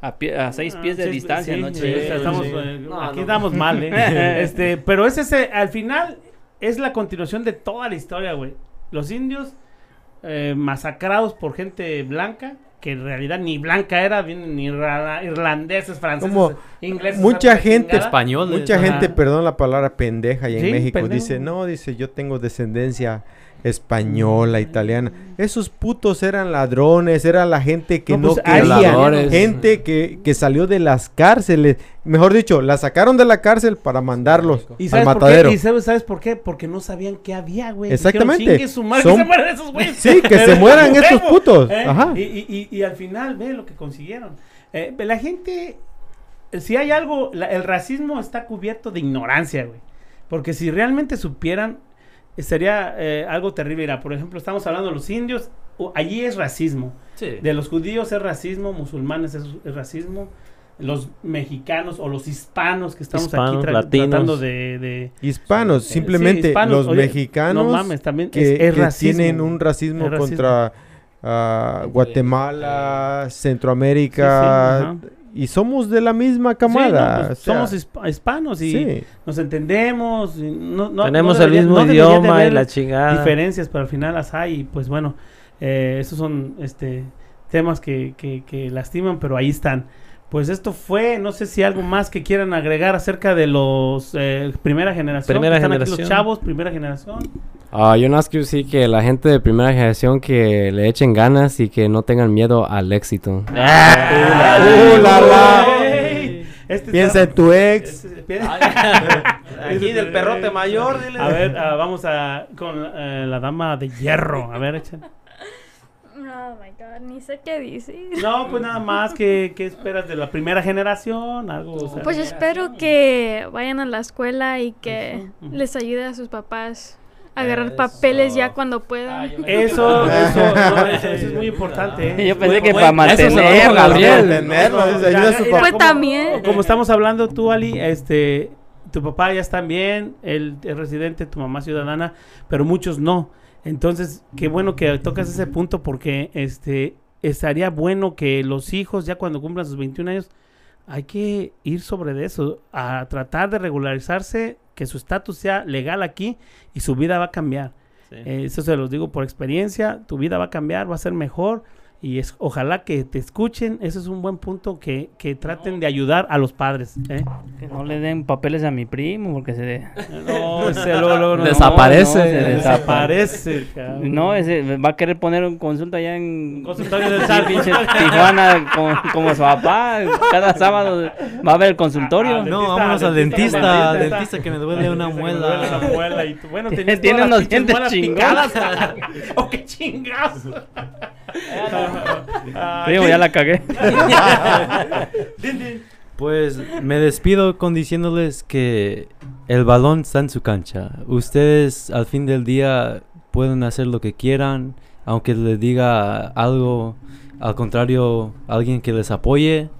A, pie- a seis Ah, pies de sí, distancia, sí, ¿no? sí, estamos, eh, No, aquí no. estamos mal, ¿eh? <laughs> este, pero es ese, al final, es la continuación de toda la historia, güey. Los indios eh, masacrados por gente blanca, que en realidad ni blanca era, vienen ni irla- irlandeses, franceses, Como ingleses. mucha gente. Españoles. Mucha gente, perdón la palabra pendeja, y en Sí, México pendejo. dice, no, dice, yo tengo descendencia española, italiana. Esos putos eran ladrones, era la gente que No, no, pues, quería, gente que, que salió de las cárceles. Mejor dicho, la sacaron de la cárcel para mandarlos ¿Y al sabes por matadero. qué? ¿Y sabes, sabes por qué? Porque no sabían qué había, güey. Exactamente. Dijeron, "Chingue su madre, Son- que se mueran esos güeyes. Sí, que se <laughs> mueran <laughs> estos putos. ¿eh? Ajá. Y, y- y- y al final, ve lo que consiguieron. Eh, la gente, eh, si hay algo, la- el racismo está cubierto de ignorancia, güey. Porque si realmente supieran, sería eh, algo terrible. Mira, por ejemplo, estamos hablando de los indios, o- allí es racismo. De los judíos es racismo, musulmanes es, es racismo, los mexicanos o los hispanos que estamos Hispanos, aquí tra- latinos. tratando de... de- Hispanos, Sí, simplemente hispanos, los oye, mexicanos no mames, también que, es, es que racismo, tienen un racismo, contra ah, Guatemala, Centroamérica, Sí, sí. Y somos de la misma Sí, no, camada. pues, o sea, somos hispa- hispanos y sí. nos entendemos. y no, no- Tenemos no el mismo idioma y la chingada. diferencias, pero al final las hay. Y pues bueno, eh, esos son este temas que, que, que lastiman, pero ahí están. Pues esto fue, no sé si algo más que quieran agregar acerca de los eh, primera generación. Primera que aquí generación. los chavos, primera generación. Ah, yo nada más quiero decir que la gente de primera generación que le echen ganas y que no tengan miedo al éxito. Ah, ¡Uh, la, la! Este Piensa está- en tu ex. este- <laughs> Aquí del perrote mayor, dile. A ver, ah, vamos a con eh, la dama de hierro. A ver, echen. Oh my god, ni sé qué decir. No, pues nada <laughs> más. ¿Qué, qué esperas de la primera generación? Algo, o sea, Pues espero que vayan a la escuela y que les ayude a sus papás a agarrar papeles ya cuando puedan. <laughs> Eso, eso, no, eso, eso es muy importante. ¿eh? Yo pensé que Muy- para Eso mantenerlo. Gabriel. Pues como- también. Como estamos hablando tú, Ali, este, tu papá ya está bien, él es residente, tu mamá ciudadana, pero muchos no. Entonces, qué bueno que tocas ese punto porque este estaría bueno que los hijos ya cuando cumplan sus 21 años hay que ir sobre eso, a tratar de regularizarse, que su estatus sea legal aquí y su vida va a cambiar. Sí. Eh, eso se los digo por experiencia. Tu vida va a cambiar, va a ser mejor. Y es, ojalá que te escuchen. Ese es un buen punto que, que traten de ayudar a los padres. ¿eh? Que no le den papeles a mi primo porque se... No, <laughs> ese luego, luego, no, Desaparece. no, se Desaparece. cabrón. No, ese va a querer poner un consulta allá en Consultorio del SAT. pinche Tijuana como, como su papá. Cada sábado va a haber el consultorio. Ah, No, Dentista, vámonos al dentista, dentista, dentista. dentista que me duele una muela. muela y tú- bueno, <laughs> Tiene- unos dientes chingones. picadas. <laughs> ¡Oh, qué chingados! Ay, Digo, ya la cagué. <laughs> Pues me despido con diciéndoles que el balón está en su cancha. Ustedes al fin del día pueden hacer lo que quieran, aunque les diga algo, al contrario, alguien que les apoye,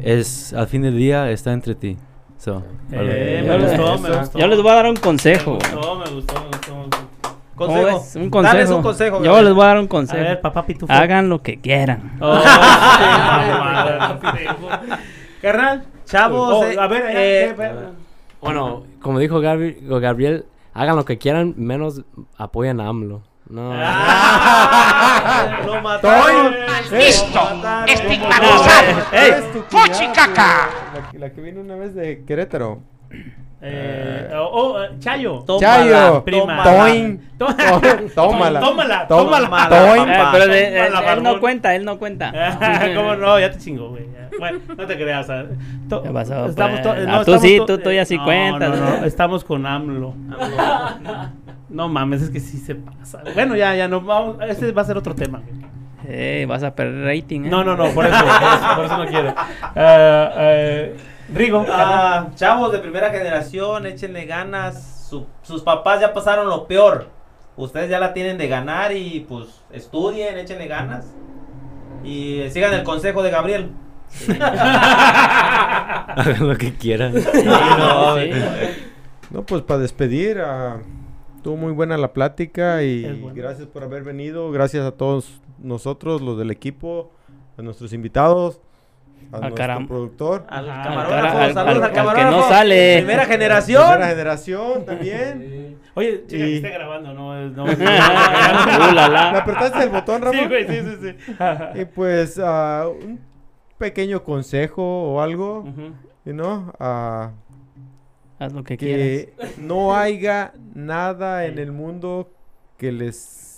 es al fin del día está entre ti. So, Eh, me les- gustó, me gustó. Yo les voy a dar un Me consejo. gustó, me gustó, me gustó, me gustó. ¿Cómo Consejo. ves? Un Dales consejo. un consejo. Yo les voy a dar un A consejo. ver, papá pitufo. Hagan lo que quieran. Oh, <laughs> pitufo. Carnal. Chavos, Oh, eh, a ver, eh, eh, eh, Bueno, como dijo Gabriel, Gabriel, hagan lo que quieran, menos apoyen a AMLO. No. Ah, <laughs> lo mataron. ¡Listo! ¡Estigmatizado! ¡Fuchicaca! La, que- la que vino una vez de Querétaro. Eh, oh, oh, eh, Chayo. Tómala, Chayo. Prima. tómala. Toin. <laughs> To- Tómala. Tómala, Tómala. tómala. Toin. Eh, pero de- Tómala, él, él no cuenta, él no cuenta. <laughs> ¿Cómo no? Ya te chingo, güey. Bueno, no te creas. ¿Qué pasó, Estamos pues? to- Ah, tú estamos sí, tú- tú ya sí no, cuentas, No, no, ¿no? estamos con AMLO. No mames, es que sí se pasa. Bueno, ya, ya no. Vamos, este va a ser otro tema. güey. Eh, vas a perder rating. ¿eh? No, no, no, por eso, por eso, por eso no quiero. <laughs> Eh, eh, Rigo. Ah, chavos de primera generación, échenle ganas. Su- sus papás ya pasaron lo peor. Ustedes ya la tienen de ganar y pues estudien, échenle ganas. Y sigan el consejo de Gabriel. <laughs> hagan lo que quieran. no, Sí. No, pues para despedir, ah, estuvo muy buena la plática y bueno. gracias por haber venido. Gracias a todos nosotros, los del equipo, a nuestros invitados, a Ah, nuestro caram- productor, Al camarógrafo, al al- saludos al, al- al que camarógrafo. no sale. Primera generación. primera generación también. Oye, chica, Y- que esté grabando, no. no, <laughs> Uh, la, la. ¿Le apretaste el botón, Rafa? Sí, güey, sí, sí, sí. Y pues ah, un pequeño consejo o algo, Ujú. you know, ah, Haz lo que quieras. que no haya nada en el mundo que les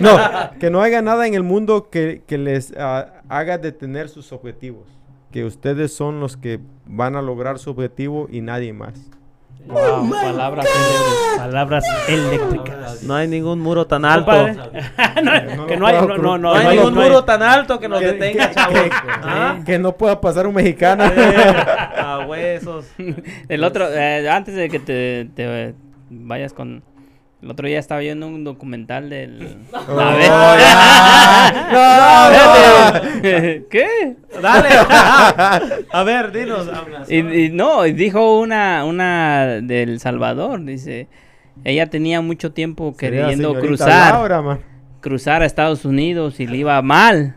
no <laughs> que no haya nada en el mundo que, que les ah, haga detener sus objetivos que ustedes son los que van a lograr su objetivo y nadie más Wow, palabras célebres. Palabras eléctricas. No hay ningún muro tan alto. <laughs> No, que no hay, no, no, no, hay ningún muro tan alto que nos Que- detenga, que- chavos. que- ¿Ah? que no pueda pasar un <laughs> mexicano A huesos. El otro, eh, antes de que te, te vayas con... El otro día estaba viendo un documental del... <laughs> Oh, A ver. ya. <laughs> Espérate. <laughs> ¿Qué? Dale. A ver, dinos. Y, y no, y dijo una, una del Salvador, dice, ella tenía mucho tiempo queriendo cruzar, Laura, cruzar a Estados Unidos y le iba mal.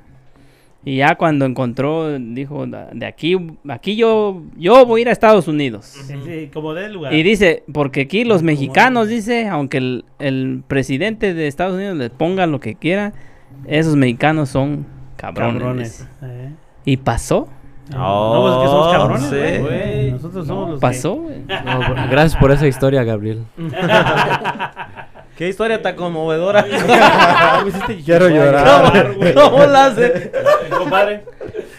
Y ya cuando encontró, dijo, de aquí, aquí yo, yo voy a ir a Estados Unidos. Sí, como del lugar. Y dice, porque aquí los mexicanos, dice, aunque el, el presidente de Estados Unidos les ponga lo que quiera, esos mexicanos son cabrones. cabrones. Eh. Y pasó, No, pues es que somos cabrones, sí. güey. Nosotros somos los pasó. güey. No, por- gracias por esa historia, Gabriel. <laughs> Qué historia tan conmovedora. <laughs> Quiero llorar. ¿Cómo la hace? Compadre.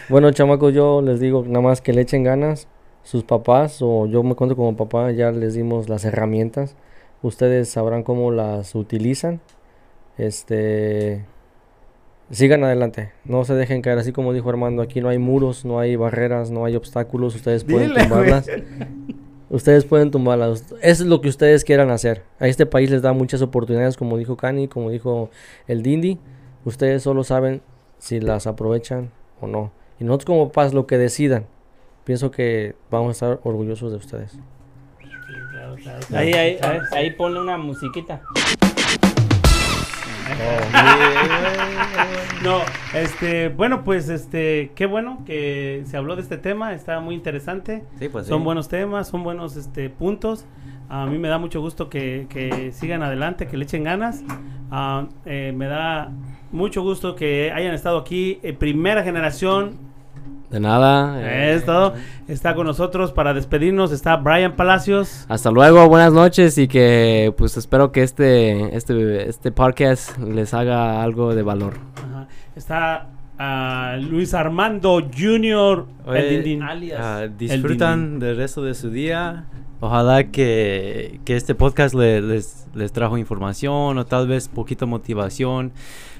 Bueno, chamacos, yo les digo nada más que le echen ganas. Sus papás, o yo me cuento como papá, ya les dimos las herramientas. Ustedes sabrán cómo las utilizan. Este. Sigan adelante. No se dejen caer. Así como dijo Armando, aquí no hay muros, no hay barreras, no hay obstáculos. Ustedes pueden Dile, güey. Ustedes pueden tumbarlas. Eso es lo que ustedes quieran hacer. A este país les da muchas oportunidades, como dijo Cani, como dijo el Dindi. Ustedes solo saben si las aprovechan o no. Y nosotros como papás lo que decidan. Pienso que vamos a estar orgullosos de ustedes. Ahí, ahí, ahí, ahí ponle una musiquita. <laughs> No, este, bueno, pues, este, qué bueno que se habló de este tema, está muy interesante. Sí, pues son buenos temas, son buenos, este, puntos. A mí me da mucho gusto que, que sigan adelante, que le echen ganas. Eh, me da mucho gusto que hayan estado aquí. eh, primera generación, De nada. eh, es todo. Está con nosotros para despedirnos. Está Brian Palacios. Hasta luego, buenas noches y que pues espero que este, este, este podcast les haga algo de valor. Ajá. Está ah, Luis Armando Jr. Oye, ah, El disfrutan del resto de su día. Ojalá que, que este podcast le- les, les trajo información o tal vez poquito motivación.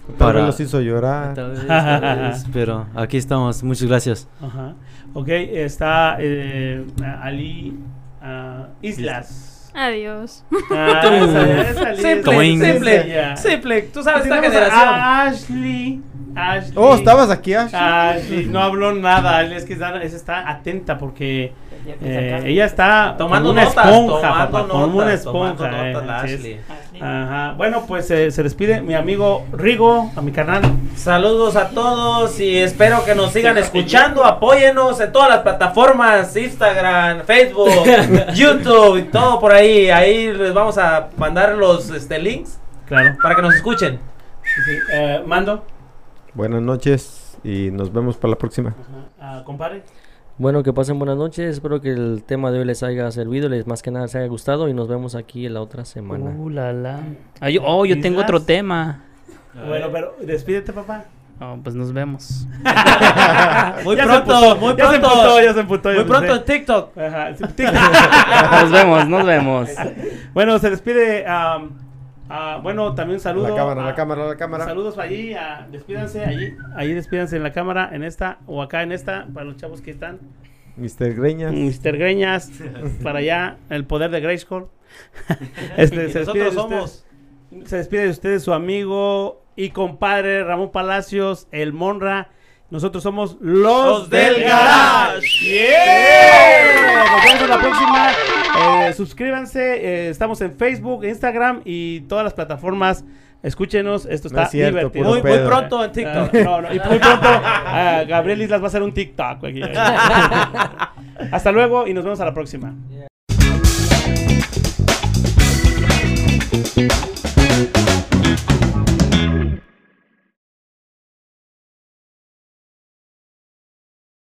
Vez los hizo llorar. Tal vez, tal vez, pero aquí estamos. Muchas gracias. Ajá. Ok, está eh, Ali ah, Islas. Adiós. Ah, esa- esa es- simple, simple. Tú sabes esta generación. a Ashley. Ashley. Oh, ¿estabas aquí, Ash? Ashley, no habló nada. Es que está, esa está atenta porque eh, ella está Tomando una notas, esponja, tomando papá, como una notas, tomando esponja. eh, notas la así es. Ajá. Bueno, pues eh, se despide mi amigo Rigo, a mi carnal. Saludos a todos y espero que nos sigan escuchando. Apóyenos en todas las plataformas: Instagram, Facebook, <laughs> YouTube y todo por ahí. Ahí les vamos a mandar los este, links Claro. para que nos escuchen. Sí, sí. Eh, Mando, Buenas noches y nos vemos para la próxima. Ajá. Ah, compadre. Bueno, que pasen buenas noches. Espero que el tema de hoy les haya servido, les más que nada les haya gustado y nos vemos aquí en la otra semana. Uh, la, la. Oh, yo tengo otro tema. Bueno, pero despídete, papá. Oh, pues nos vemos. <laughs> Muy Ya se pronto, emputó, muy ya se pronto. emputó, ya se emputó, ya Muy pronto en TikTok. Ajá, <laughs> tic- nos vemos, nos vemos. bueno, se despide. am, ah, bueno, también saludo. La cámara, a- la cámara, la cámara. Saludos allí, ah, despídanse allí, allí despídanse en la cámara, en esta o acá en esta, para los chavos que están. Mr. Greñas. Mr. Greñas, <laughs> para allá, el poder de Grayskull. <laughs> este, se, despide nosotros de somos. ustedes, se despide de ustedes su amigo y compadre Ramón Palacios, el Monra. Nosotros somos los, Los del Garage. ¡Yeah! Nos vemos en la próxima. Eh, suscríbanse, eh, estamos en Facebook, Instagram y todas las plataformas. Escúchenos, esto está divertido. Muy, pronto en TikTok. y muy pronto Gabriel Islas va a hacer un TikTok. <laughs> Hasta luego y nos vemos a la próxima.